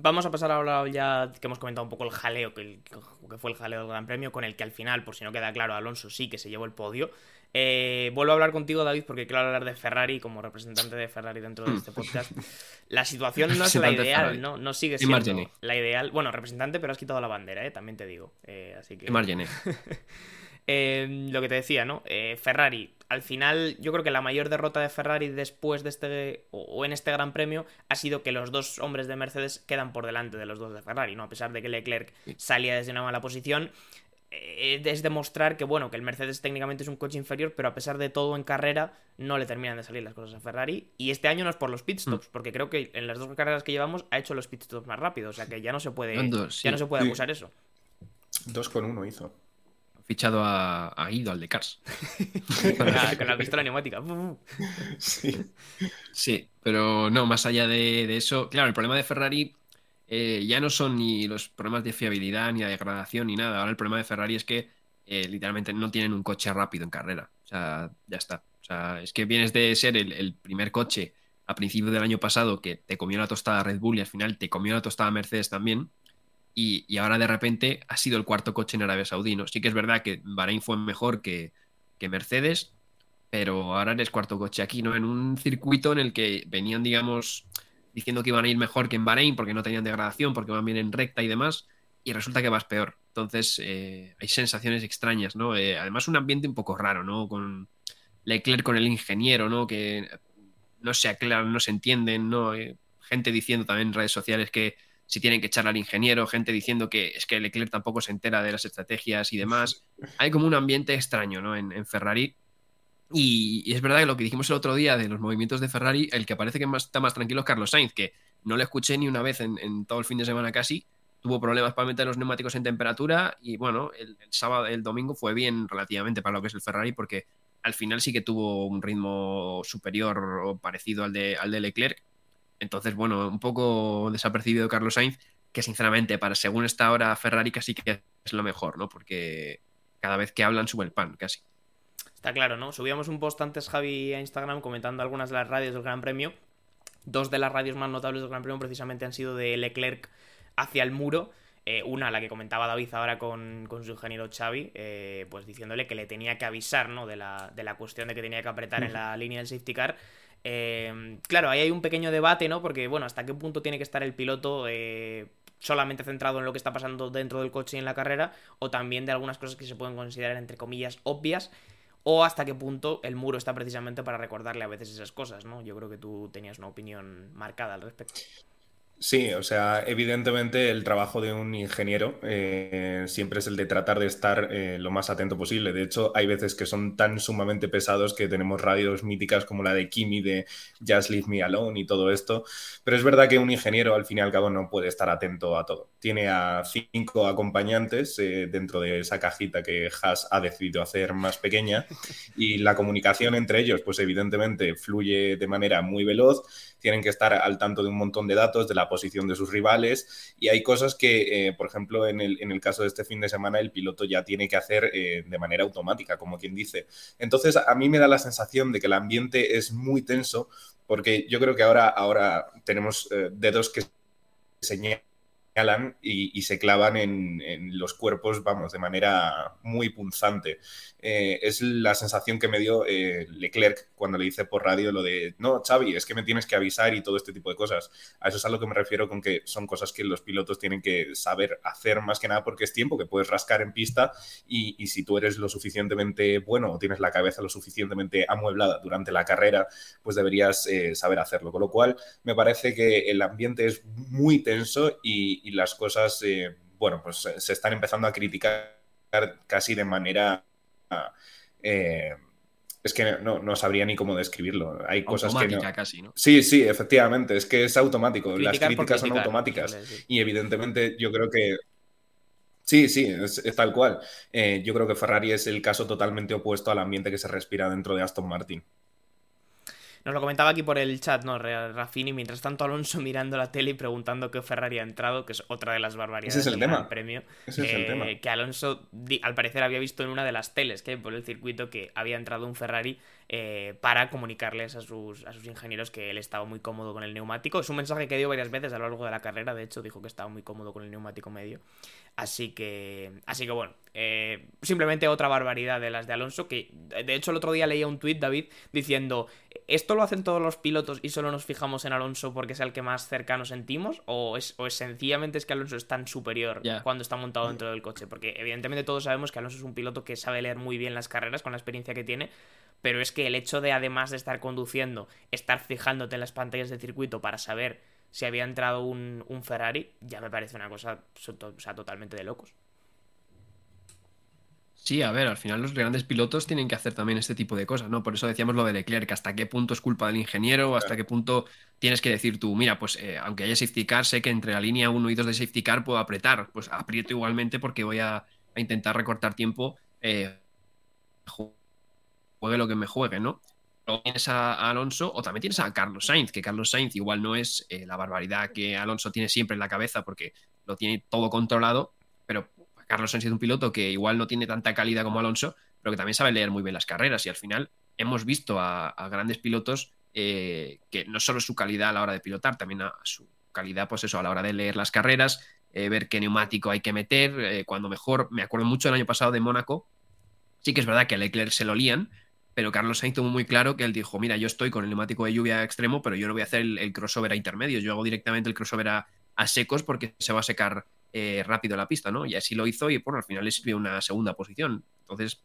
Vamos a pasar ahora ya que hemos comentado un poco el jaleo, que, que fue el jaleo del Gran Premio, con el que al final, por si no queda claro, Alonso sí que se llevó el podio. Eh, vuelvo a hablar contigo, David, porque quiero hablar de Ferrari como representante de Ferrari dentro de este podcast. (laughs) La situación no es la ideal, ¿no? No sigue siendo la ideal. Bueno, representante, pero has quitado la bandera, ¿eh? También te digo. Eh, así que... (laughs) eh, lo que te decía, ¿no? Eh, Ferrari, al final, yo creo que la mayor derrota de Ferrari después de este, o en este Gran Premio, ha sido que los dos hombres de Mercedes quedan por delante de los dos de Ferrari, ¿no? A pesar de que Leclerc salía desde una mala posición, eh, es demostrar que, bueno, que el Mercedes técnicamente es un coche inferior, pero a pesar de todo en carrera no le terminan de salir las cosas a Ferrari. Y este año no es por los pitstops, mm. porque creo que en las dos carreras que llevamos ha hecho los pitstops más rápidos, o sea que ya no se puede, ya no se puede acusar eso. Dos con uno hizo. Fichado a, a Ido, al de Cars. (laughs) con, la, pistola neumática. sí. sí, pero no, más allá de, de eso, claro, el problema de Ferrari eh, ya no son ni los problemas de fiabilidad, ni de degradación, ni nada. Ahora el problema de Ferrari es que eh, literalmente no tienen un coche rápido en carrera. O sea, ya está. O sea, es que vienes de ser el, primer coche a principio del año pasado que te comió la tostada Red Bull y al final te comió la tostada Mercedes también. Y, ahora de repente ha sido el cuarto coche en Arabia Saudí. ¿no? Sí que es verdad que Bahrein fue mejor que, Mercedes, pero ahora eres cuarto coche aquí, ¿no? En un circuito en el que venían, digamos, diciendo que iban a ir mejor que en Bahrein porque no tenían degradación, porque van bien en recta y demás, y resulta que vas peor. Entonces eh, hay sensaciones extrañas, ¿no? Eh, además un ambiente un poco raro, ¿no? Con Leclerc con el ingeniero, ¿no? Que no se aclaran, no se entienden, ¿no? Eh, gente diciendo también en redes sociales que si tienen que echarle al ingeniero, gente diciendo que es que Leclerc tampoco se entera de las estrategias y demás. Hay como un ambiente extraño, ¿no? En, Ferrari y, es verdad que lo que dijimos el otro día de los movimientos de Ferrari, el que parece que está más tranquilo es Carlos Sainz, que no le escuché ni una vez en, todo el fin de semana casi. Tuvo problemas para meter los neumáticos en temperatura y bueno, el, sábado, el domingo fue bien relativamente para lo que es el Ferrari porque al final sí que tuvo un ritmo superior o parecido al de, al de Leclerc. Entonces, bueno, un poco desapercibido Carlos Sainz, que sinceramente para según esta hora Ferrari casi que es lo mejor, ¿no? Porque cada vez que hablan sube el pan, casi. Está claro, ¿no? Subíamos un post antes, Javi, a Instagram comentando algunas de las radios del Gran Premio. Dos de las radios más notables del Gran Premio precisamente han sido de Leclerc hacia el muro. Eh, una, la que comentaba David ahora con, su ingeniero Xavi, eh, pues diciéndole que le tenía que avisar, ¿no? De la, de la cuestión de que tenía que apretar en la línea del safety car. Eh, claro, ahí hay un pequeño debate, ¿no? Porque, bueno, ¿hasta qué punto tiene que estar el piloto solamente centrado en lo que está pasando dentro del coche y en la carrera? O también de algunas cosas que se pueden considerar, entre comillas, obvias o hasta qué punto el muro está precisamente para recordarle a veces esas cosas, ¿no? Yo creo que tú tenías una opinión marcada al respecto. Sí, o sea, evidentemente el trabajo de un ingeniero eh, siempre es el de tratar de estar eh, lo más atento posible. De hecho, hay veces que son tan sumamente pesados que tenemos radios míticas como la de Kimi de Just Leave Me Alone y todo esto. Pero es verdad que un ingeniero al fin y al cabo no puede estar atento a todo. Tiene a cinco acompañantes eh, dentro de esa cajita que Haas ha decidido hacer más pequeña y la comunicación entre ellos, pues evidentemente fluye de manera muy veloz. Tienen que estar al tanto de un montón de datos, de la posición de sus rivales y hay cosas que, eh, por ejemplo, en el, en el, caso de este fin de semana el piloto ya tiene que hacer eh, de manera automática, como quien dice. Entonces, a mí me da la sensación de que el ambiente es muy tenso porque yo creo que ahora, ahora tenemos eh, dedos que señalan y, se clavan en, los cuerpos, vamos, de manera muy punzante. Eh, es la sensación que me dio eh, Leclerc cuando le hice por radio lo de, no, Xavi, es que me tienes que avisar y todo este tipo de cosas. A eso es a lo que me refiero con que son cosas que los pilotos tienen que saber hacer más que nada porque es tiempo que puedes rascar en pista y, si tú eres lo suficientemente bueno o tienes la cabeza lo suficientemente amueblada durante la carrera, pues deberías eh, saber hacerlo. Con lo cual, me parece que el ambiente es muy tenso y, y las cosas, eh, bueno, pues se están empezando a criticar casi de manera... Eh, es que no, sabría ni cómo describirlo. Hay cosas que no... casi, ¿no? Sí, sí, efectivamente. Es que es automático. Las críticas son automáticas. Y evidentemente yo creo que. Sí, sí, es, tal cual. Eh, yo creo que Ferrari es el caso totalmente opuesto al ambiente que se respira dentro de Aston Martin. Nos lo comentaba aquí por el chat, ¿no? Rafini, mientras tanto Alonso (laughs) mirando la tele y preguntando qué Ferrari ha entrado, que es otra de las barbaridades Ese es el tema. premio. Ese es el tema. Eh, que Alonso, al parecer, había visto en una de las teles que hay por el circuito que había entrado un Ferrari eh, para comunicarles a sus, a sus ingenieros que él estaba muy cómodo con el neumático. Es un mensaje que dio varias veces a lo largo de la carrera, de hecho dijo que estaba muy cómodo con el neumático medio. Así que, así que bueno, eh, simplemente otra barbaridad de las de Alonso, que de hecho el otro día leía un tuit, David, diciendo, ¿esto lo hacen todos los pilotos y solo nos fijamos en Alonso porque es el que más cercano sentimos? ¿O es, o sencillamente es que Alonso es tan superior cuando está montado dentro del coche? Porque evidentemente todos sabemos que Alonso es un piloto que sabe leer muy bien las carreras con la experiencia que tiene, pero es que el hecho de además de estar conduciendo, estar fijándote en las pantallas de circuito para saber si había entrado un, Ferrari, ya me parece una cosa sea, totalmente de locos. Sí, a ver, al final los grandes pilotos tienen que hacer también este tipo de cosas, ¿no? Por eso decíamos lo de Leclerc, hasta qué punto es culpa del ingeniero, hasta qué punto tienes que decir tú, mira, pues eh, aunque haya safety car, sé que entre la línea 1 y 2 de safety car puedo apretar, pues aprieto igualmente porque voy a, intentar recortar tiempo eh, juegue lo que me juegue, ¿no? Luego tienes a, Alonso o también tienes a Carlos Sainz, que Carlos Sainz igual no es eh, la barbaridad que Alonso tiene siempre en la cabeza porque lo tiene todo controlado, pero Carlos Sainz es un piloto que igual no tiene tanta calidad como Alonso, pero que también sabe leer muy bien las carreras y al final hemos visto a, grandes pilotos eh, que no solo su calidad a la hora de pilotar, también a su calidad, pues eso, a la hora de leer las carreras, eh, ver qué neumático hay que meter, cuando mejor. Me acuerdo mucho el año pasado de Mónaco. Sí que es verdad que a Leclerc se lo lían, pero Carlos Sainz tuvo muy claro que él dijo, mira, yo estoy con el neumático de lluvia extremo, pero yo no voy a hacer el, crossover a intermedios, yo hago directamente el crossover a, secos porque se va a secar eh, rápido la pista, ¿no? Y así lo hizo y bueno, al final le sirvió una segunda posición. Entonces,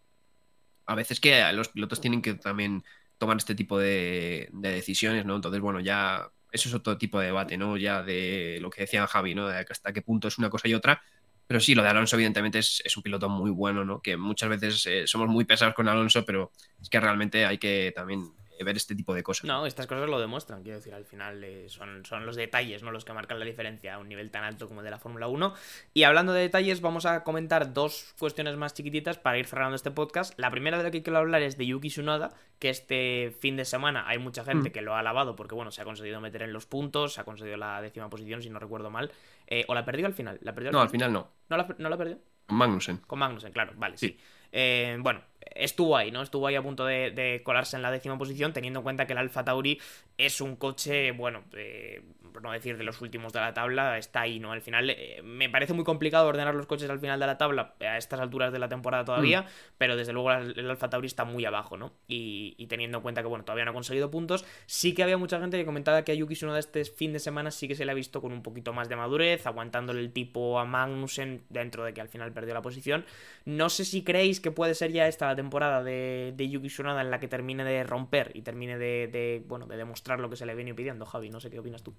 a veces que los pilotos tienen que también tomar este tipo de, de decisiones, ¿no? Entonces, bueno, ya eso es otro tipo de debate, ¿no? Ya de lo que decía Javi, ¿no? De hasta qué punto es una cosa y otra. Pero sí, lo de Alonso, evidentemente, es, un piloto muy bueno, ¿no? Que muchas veces eh, somos muy pesados con Alonso, pero es que realmente hay que también ver este tipo de cosas. No, estas cosas lo demuestran, quiero decir, al final eh, son, son los detalles, ¿no? Los que marcan la diferencia a un nivel tan alto como el de la Fórmula 1. Y hablando de detalles, vamos a comentar dos cuestiones más chiquititas para ir cerrando este podcast. La primera de la que quiero hablar es de Yuki Tsunoda, que este fin de semana hay mucha gente mm. que lo ha alabado porque, bueno, se ha conseguido meter en los puntos, se ha conseguido la décima posición, si no recuerdo mal. Eh, ¿O la perdió al final? ¿La perdió no, al final no. ¿No la, no la perdió? Con Magnussen. Con Magnussen, claro, vale, sí. Eh, bueno, estuvo ahí, ¿no? Estuvo ahí a punto de, colarse en la décima posición, teniendo en cuenta que el Alfa Tauri es un coche, bueno, eh, por no decir de los últimos de la tabla, está ahí, ¿no? Al final eh, me parece muy complicado ordenar los coches al final de la tabla a estas alturas de la temporada todavía, mm. pero desde luego el Alfa Tauri está muy abajo, ¿no? Y, teniendo en cuenta que, bueno, todavía no ha conseguido puntos, sí que había mucha gente que comentaba que a Yuki Tsunoda este fin de semana sí que se le ha visto con un poquito más de madurez, aguantándole el tipo a Magnussen dentro de que al final perdió la posición. No sé si creéis que puede ser ya esta la temporada de, de Yuki Tsunoda en la que termine de romper y termine de, de, bueno, de demostrar lo que se le viene pidiendo, Javi, no sé qué opinas tú.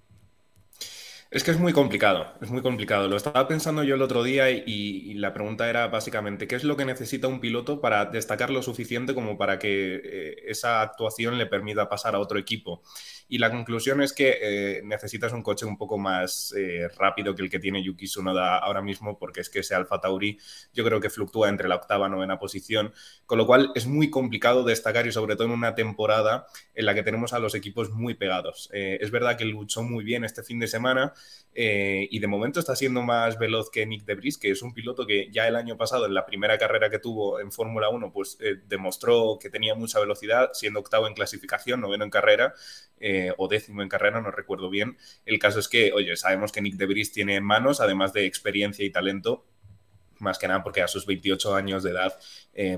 Es que es muy complicado, es muy complicado. Lo estaba pensando yo el otro día y, la pregunta era básicamente, ¿qué es lo que necesita un piloto para destacar lo suficiente como para que eh, esa actuación le permita pasar a otro equipo? Y la conclusión es que eh, necesitas un coche un poco más eh, rápido que el que tiene Yuki Tsunoda ahora mismo, porque es que ese Alfa Tauri yo creo que fluctúa entre la octava y novena posición, con lo cual es muy complicado destacar y sobre todo en una temporada en la que tenemos a los equipos muy pegados. es verdad que luchó muy bien este fin de semana, eh, y de momento está siendo más veloz que Nick Debris, que es un piloto que ya el año pasado, en la primera carrera que tuvo en Fórmula 1, pues eh, demostró que tenía mucha velocidad, siendo octavo en clasificación, noveno en carrera eh, o décimo en carrera, no recuerdo bien. El caso es que, oye, sabemos que Nick Debris tiene manos, además de experiencia y talento, más que nada porque a sus 28 años de edad,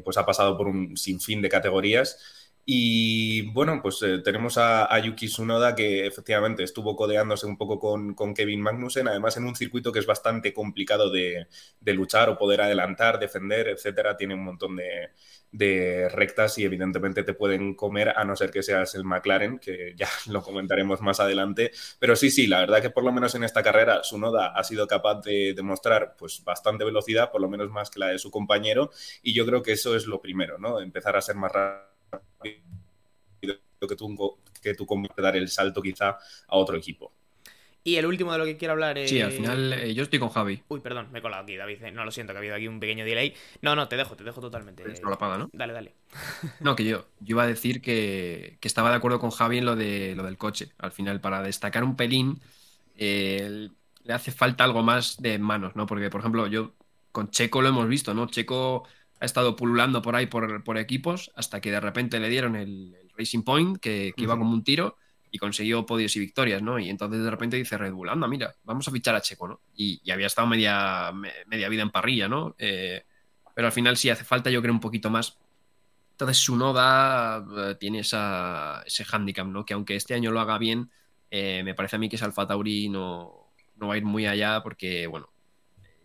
pues ha pasado por un sinfín de categorías y bueno, pues eh, tenemos a, Yuki Tsunoda que efectivamente estuvo codeándose un poco con, Kevin Magnussen, además en un circuito que es bastante complicado de, luchar o poder adelantar, defender, etcétera. Tiene un montón de, rectas y evidentemente te pueden comer a no ser que seas el McLaren, que ya (laughs) lo comentaremos más adelante. Pero sí, sí, la verdad que por lo menos en esta carrera Tsunoda ha sido capaz de demostrar pues bastante velocidad, por lo menos más que la de su compañero, y yo creo que eso es lo primero, ¿no? Empezar a ser más rápido que tú, que tú dar el salto quizá a otro equipo. Y el último de lo que quiero hablar es. Sí, al final eh, yo estoy con Javi. Uy, perdón, me he colado aquí, David. Eh, no lo siento, que ha habido aquí un pequeño delay. No, no, te dejo, te dejo totalmente. no lo apaga, ¿no? Dale, dale. (laughs) no, que yo, yo iba a decir que, estaba de acuerdo con Javi en lo, de, lo del coche. Al final, para destacar un pelín, eh, le hace falta algo más de manos, ¿no? Porque, por ejemplo, yo con Checo lo hemos visto, ¿no? Checo ha estado pululando por ahí por, equipos hasta que de repente le dieron el, Racing Point, que, iba como un tiro, y consiguió podios y victorias, ¿no? Y entonces de repente dice Red Bull, anda, mira, vamos a fichar a Checo, ¿no? Y, había estado media, media vida en parrilla, ¿no? Eh, pero al final sí hace falta, yo creo, un poquito más. Entonces su Noda eh, tiene esa, ese handicap, ¿no? Que aunque este año lo haga bien, eh, me parece a mí que ese Alfa Tauri no, no va a ir muy allá porque, bueno,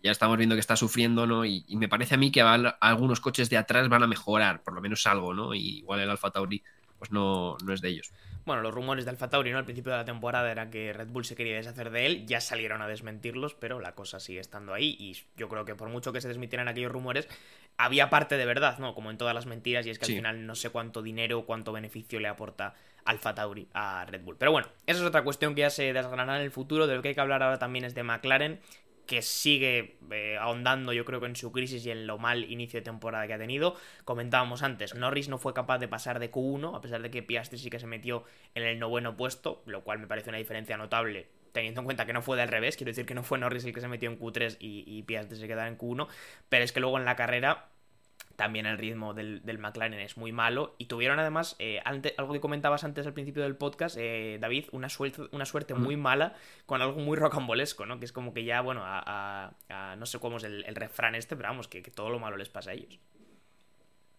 ya estamos viendo que está sufriendo, ¿no? Y, me parece a mí que algunos coches de atrás van a mejorar, por lo menos algo, ¿no? Y igual el Alfa Tauri, pues no, no es de ellos. Bueno, los rumores de Alfa Tauri, ¿no? Al principio de la temporada era que Red Bull se quería deshacer de él, ya salieron a desmentirlos, pero la cosa sigue estando ahí y yo creo que por mucho que se desmitieran aquellos rumores, había parte de verdad, ¿no? Como en todas las mentiras, y es que al final no sé cuánto dinero o cuánto beneficio le aporta Alfa Tauri a Red Bull. Pero bueno, esa es otra cuestión que ya se desgranará en el futuro, de lo que hay que hablar ahora también es de McLaren, que sigue eh, ahondando yo creo que en su crisis y en lo mal inicio de temporada que ha tenido. Comentábamos antes, Norris no fue capaz de pasar de Q1, a pesar de que Piastri sí que se metió en el noveno puesto, lo cual me parece una diferencia notable teniendo en cuenta que no fue del revés, quiero decir que no fue Norris el que se metió en Q3 y, y Piastri se quedaba en Q1, pero es que luego en la carrera también el ritmo del, McLaren es muy malo. Y tuvieron además, eh, algo que comentabas antes al principio del podcast, eh, David, una suerte, una suerte muy mala con algo muy rocambolesco, ¿no? Que es como que ya, bueno, a, no sé cómo es el, refrán este, pero vamos, que, todo lo malo les pasa a ellos.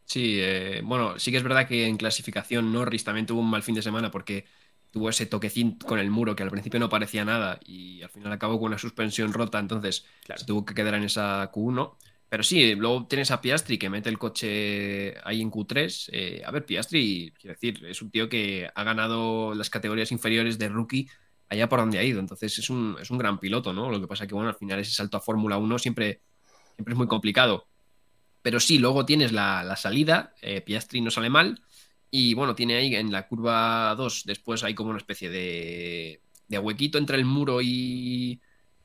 Sí, eh, bueno, sí que es verdad que en clasificación Norris también tuvo un mal fin de semana porque tuvo ese toquecín con el muro que al principio no parecía nada y al final acabó con una suspensión rota, entonces se tuvo que quedar en esa Q1. Pero sí, luego tienes a Piastri que mete el coche ahí en Q3. Eh, a ver, Piastri, quiero decir, es un tío que ha ganado las categorías inferiores de rookie allá por donde ha ido. Entonces es un, es un gran piloto, ¿no? Lo que pasa que, bueno, al final ese salto a Fórmula 1 siempre, siempre es muy complicado. Pero sí, luego tienes la, salida, eh, Piastri no sale mal. Y bueno, tiene ahí en la curva 2, después hay como una especie de, de huequito entre el muro y,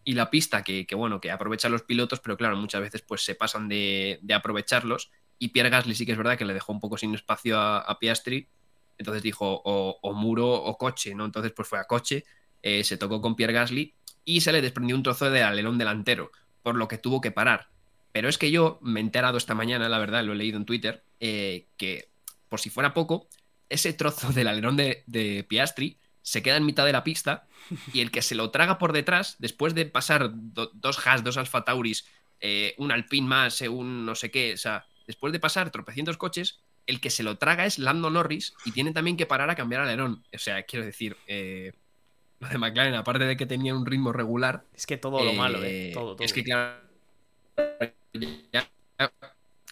y la pista que, bueno, que aprovechan los pilotos, pero claro, muchas veces pues se pasan de, aprovecharlos. Y Pierre Gasly sí que es verdad que le dejó un poco sin espacio a, Piastri. Entonces dijo o, muro o coche, ¿no? Entonces pues fue a coche, eh, se tocó con Pierre Gasly y se le desprendió un trozo de alerón delantero, por lo que tuvo que parar. Pero es que yo me he enterado esta mañana, la verdad, lo he leído en Twitter, eh, que por si fuera poco, ese trozo del alerón de Piastri se queda en mitad de la pista y el que se lo traga por detrás, después de pasar dos Haas, dos Alfa Tauris, eh, un Alpine más, eh, un no sé qué, o sea, después de pasar tropecientos coches, el que se lo traga es Lando Norris y tiene también que parar a cambiar alerón. O sea, quiero decir, eh, lo de McLaren, aparte de que tenía un ritmo regular. Es que todo lo malo, ¿eh? Todo, todo. Es que, claro.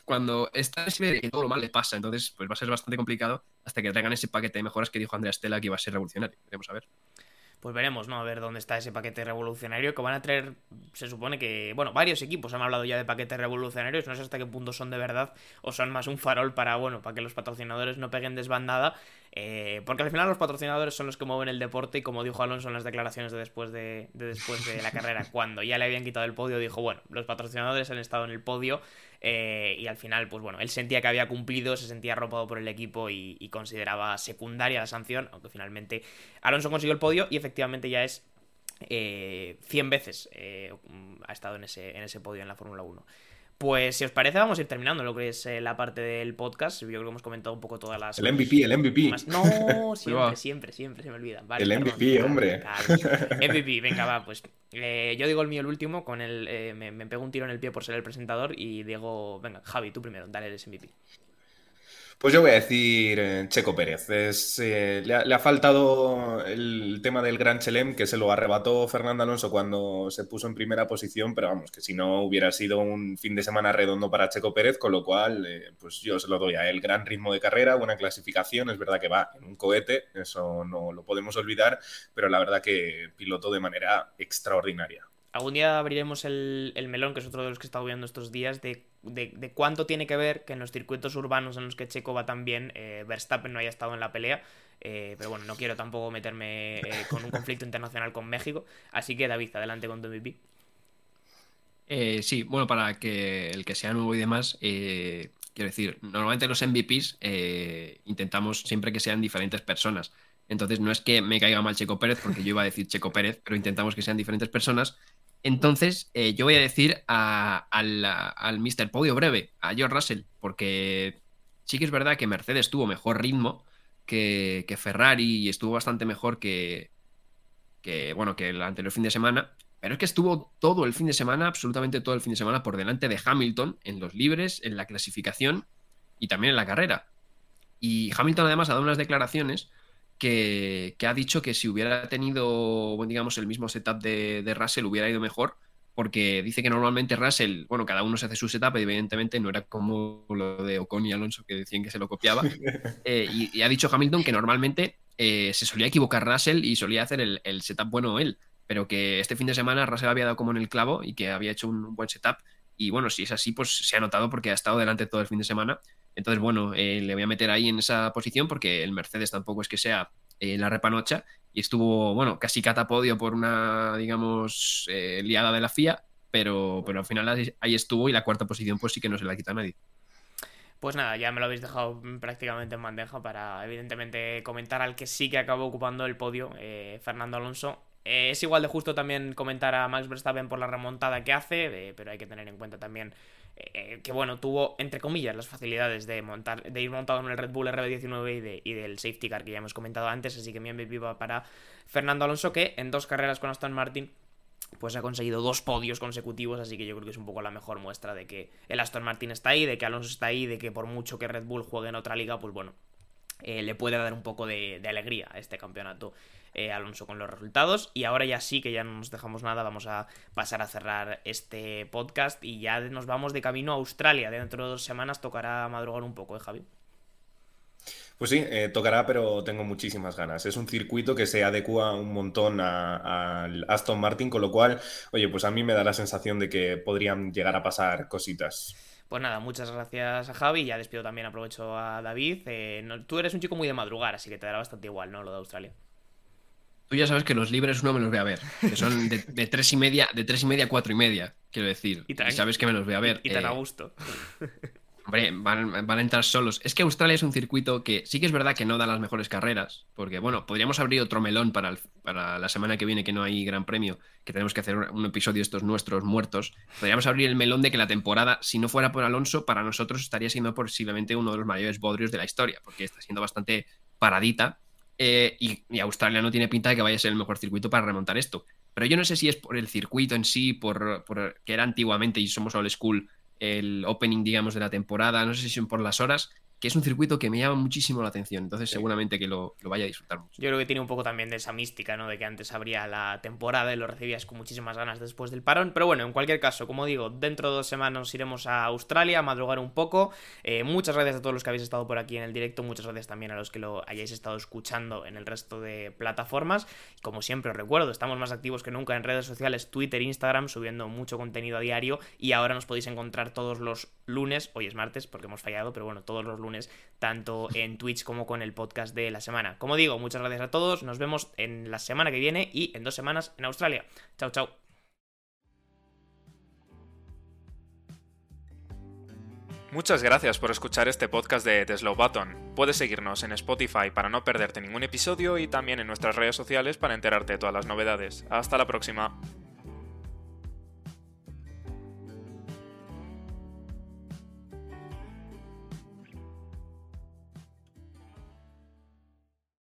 Cuando está que todo lo mal le pasa, entonces pues va a ser bastante complicado hasta que traigan ese paquete de mejoras que dijo Andrea Stella que iba a ser revolucionario. Veremos a ver pues veremos, ¿no? A ver dónde está ese paquete revolucionario que van a traer, se supone que, bueno, varios equipos han hablado ya de paquetes revolucionarios, no sé hasta qué punto son de verdad o son más un farol para, bueno, para que los patrocinadores no peguen desbandada, eh, porque al final los patrocinadores son los que mueven el deporte y como dijo Alonso en las declaraciones de después de, después de la carrera, (laughs) cuando ya le habían quitado el podio, dijo, bueno, los patrocinadores han estado en el podio eh, y al final, pues bueno, él sentía que había cumplido, se sentía arropado por el equipo y, consideraba secundaria la sanción, aunque finalmente Alonso consiguió el podio y efectivamente ya es 100 veces ha estado en ese, en ese podio en la Fórmula 1. Pues si os parece, vamos a ir terminando lo que es la parte del podcast. Yo creo que hemos comentado un poco todas las. El MVP, el MVP. No, (laughs) siempre, siempre, siempre se me olvida. el MVP, hombre. MVP, venga, va, pues. yo digo el mío el último, con el. me, me pego un tiro en el pie por ser el presentador y digo, venga, Javi, tú primero, dale el MVP. Pues yo voy a decir eh, Checo Pérez. Eh, le, ha, faltado el tema del Gran Chelem, que se lo arrebató Fernando Alonso cuando se puso en primera posición, pero vamos, que si no hubiera sido un fin de semana redondo para Checo Pérez, con lo cual, eh, pues yo se lo doy a él. Gran ritmo de carrera, buena clasificación, es verdad que va en un cohete, eso no lo podemos olvidar, pero la verdad que pilotó de manera extraordinaria. Algún día abriremos el, melón, que es otro de los que he estado viendo estos días, de, cuánto tiene que ver que en los circuitos urbanos en los que Checo va tan bien, eh, Verstappen no haya estado en la pelea. Eh, pero bueno, no quiero tampoco meterme eh, con un conflicto internacional con México. Así que David, adelante con tu MVP. sí, bueno, para que el que sea nuevo y demás, quiero decir, normalmente los MVPs intentamos siempre que sean diferentes personas. Entonces no es que me caiga mal Checo Pérez, porque yo iba a decir Checo Pérez, pero intentamos que sean diferentes personas. Entonces, eh, yo voy a decir al, Mr. Podio breve, a George Russell, porque sí que es verdad que Mercedes tuvo mejor ritmo que, Ferrari y estuvo bastante mejor que, que, bueno, que el anterior fin de semana. Pero es que estuvo todo el fin de semana, absolutamente todo el fin de semana, por delante de Hamilton en los libres, en la clasificación y también en la carrera. Y Hamilton además ha dado unas declaraciones que, ha dicho que si hubiera tenido, digamos, el mismo setup de, Russell hubiera ido mejor, porque dice que normalmente Russell, bueno, cada uno se hace su setup, evidentemente no era como lo de Ocon y Alonso que decían que se lo copiaba. (laughs) Eh, y, ha dicho Hamilton que normalmente eh, se solía equivocar Russell y solía hacer el, setup bueno él, pero que este fin de semana Russell había dado como en el clavo y que había hecho un, buen setup. Y bueno, si es así, pues se ha notado porque ha estado delante todo el fin de semana entonces, bueno, eh, le voy a meter ahí en esa posición porque el Mercedes tampoco es que sea eh, la repanocha y estuvo, bueno, casi catapodio por una, digamos, eh, liada de la FIA, pero, pero al final ahí estuvo y la cuarta posición pues sí que no se la quita a nadie. Pues nada, ya me lo habéis dejado prácticamente en bandeja para, evidentemente, comentar al que sí que acabó ocupando el podio, Fernando Alonso. Es igual de justo también comentar a Max Verstappen por la remontada que hace, pero hay que tener en cuenta también eh, que bueno, tuvo, entre comillas, las facilidades de montar, de ir montado en el Red Bull RB19 y, del safety car que ya hemos comentado antes, así que mi MVP va para Fernando Alonso, que en dos carreras con Aston Martin pues ha conseguido dos podios consecutivos, así que yo creo que es un poco la mejor muestra de que el Aston Martin está ahí, de que Alonso está ahí, de que por mucho que Red Bull juegue en otra liga, pues bueno, eh, le puede dar un poco de, de alegría a este campeonato eh, Alonso con los resultados. Y ahora ya sí que ya no nos dejamos nada, vamos a pasar a cerrar este podcast y ya nos vamos de camino a Australia. Dentro de dos semanas tocará madrugar un poco, ¿eh, Javi? Pues sí, eh, tocará, pero tengo muchísimas ganas. Es un circuito que se adecua un montón al Aston Martin, con lo cual, oye, pues a mí me da la sensación de que podrían llegar a pasar cositas. Pues nada, muchas gracias a Javi. Ya despido también, aprovecho a David. Eh, tú eres un chico muy de madrugar, así que te dará bastante igual, ¿no? Lo de Australia. Tú ya sabes que los libres uno me los ve a ver, que son de, tres y media, de tres y media a cuatro y media, quiero decir. Y, sabes que me los ve a ver. Y, tan a eh, gusto. (laughs) Hombre, van, a entrar solos. Es que Australia es un circuito que sí que es verdad que no da las mejores carreras, porque bueno, podríamos abrir otro melón para, para la semana que viene que no hay gran premio, que tenemos que hacer un episodio de estos nuestros muertos. Podríamos abrir el melón de que la temporada, si no fuera por Alonso, para nosotros estaría siendo posiblemente uno de los mayores bodrios de la historia, porque está siendo bastante paradita eh, y, Australia no tiene pinta de que vaya a ser el mejor circuito para remontar esto. Pero yo no sé si es por el circuito en sí, por, por que era antiguamente y somos old school el opening, digamos, de la temporada, no sé si son por las horas, que es un circuito que me llama muchísimo la atención. Entonces, seguramente que lo, vaya a disfrutar mucho. Yo creo que tiene un poco también de esa mística, ¿no? De que antes habría la temporada y lo recibías con muchísimas ganas después del parón. Pero bueno, en cualquier caso, como digo, dentro de dos semanas iremos a Australia a madrugar un poco. Eh, muchas gracias a todos los que habéis estado por aquí en el directo. Muchas gracias también a los que lo hayáis estado escuchando en el resto de plataformas. Como siempre os recuerdo, estamos más activos que nunca en redes sociales, Twitter, Instagram, subiendo mucho contenido a diario. Y ahora nos podéis encontrar todos los lunes, hoy es martes porque hemos fallado, pero bueno, todos los lunes tanto en Twitch como con el podcast de la semana. Como digo, muchas gracias a todos, nos vemos en la semana que viene y en dos semanas en Australia. Chao, chao. Muchas gracias por escuchar este podcast de The Slow Button. Puedes seguirnos en Spotify para no perderte ningún episodio y también en nuestras redes sociales para enterarte de todas las novedades. Hasta la próxima.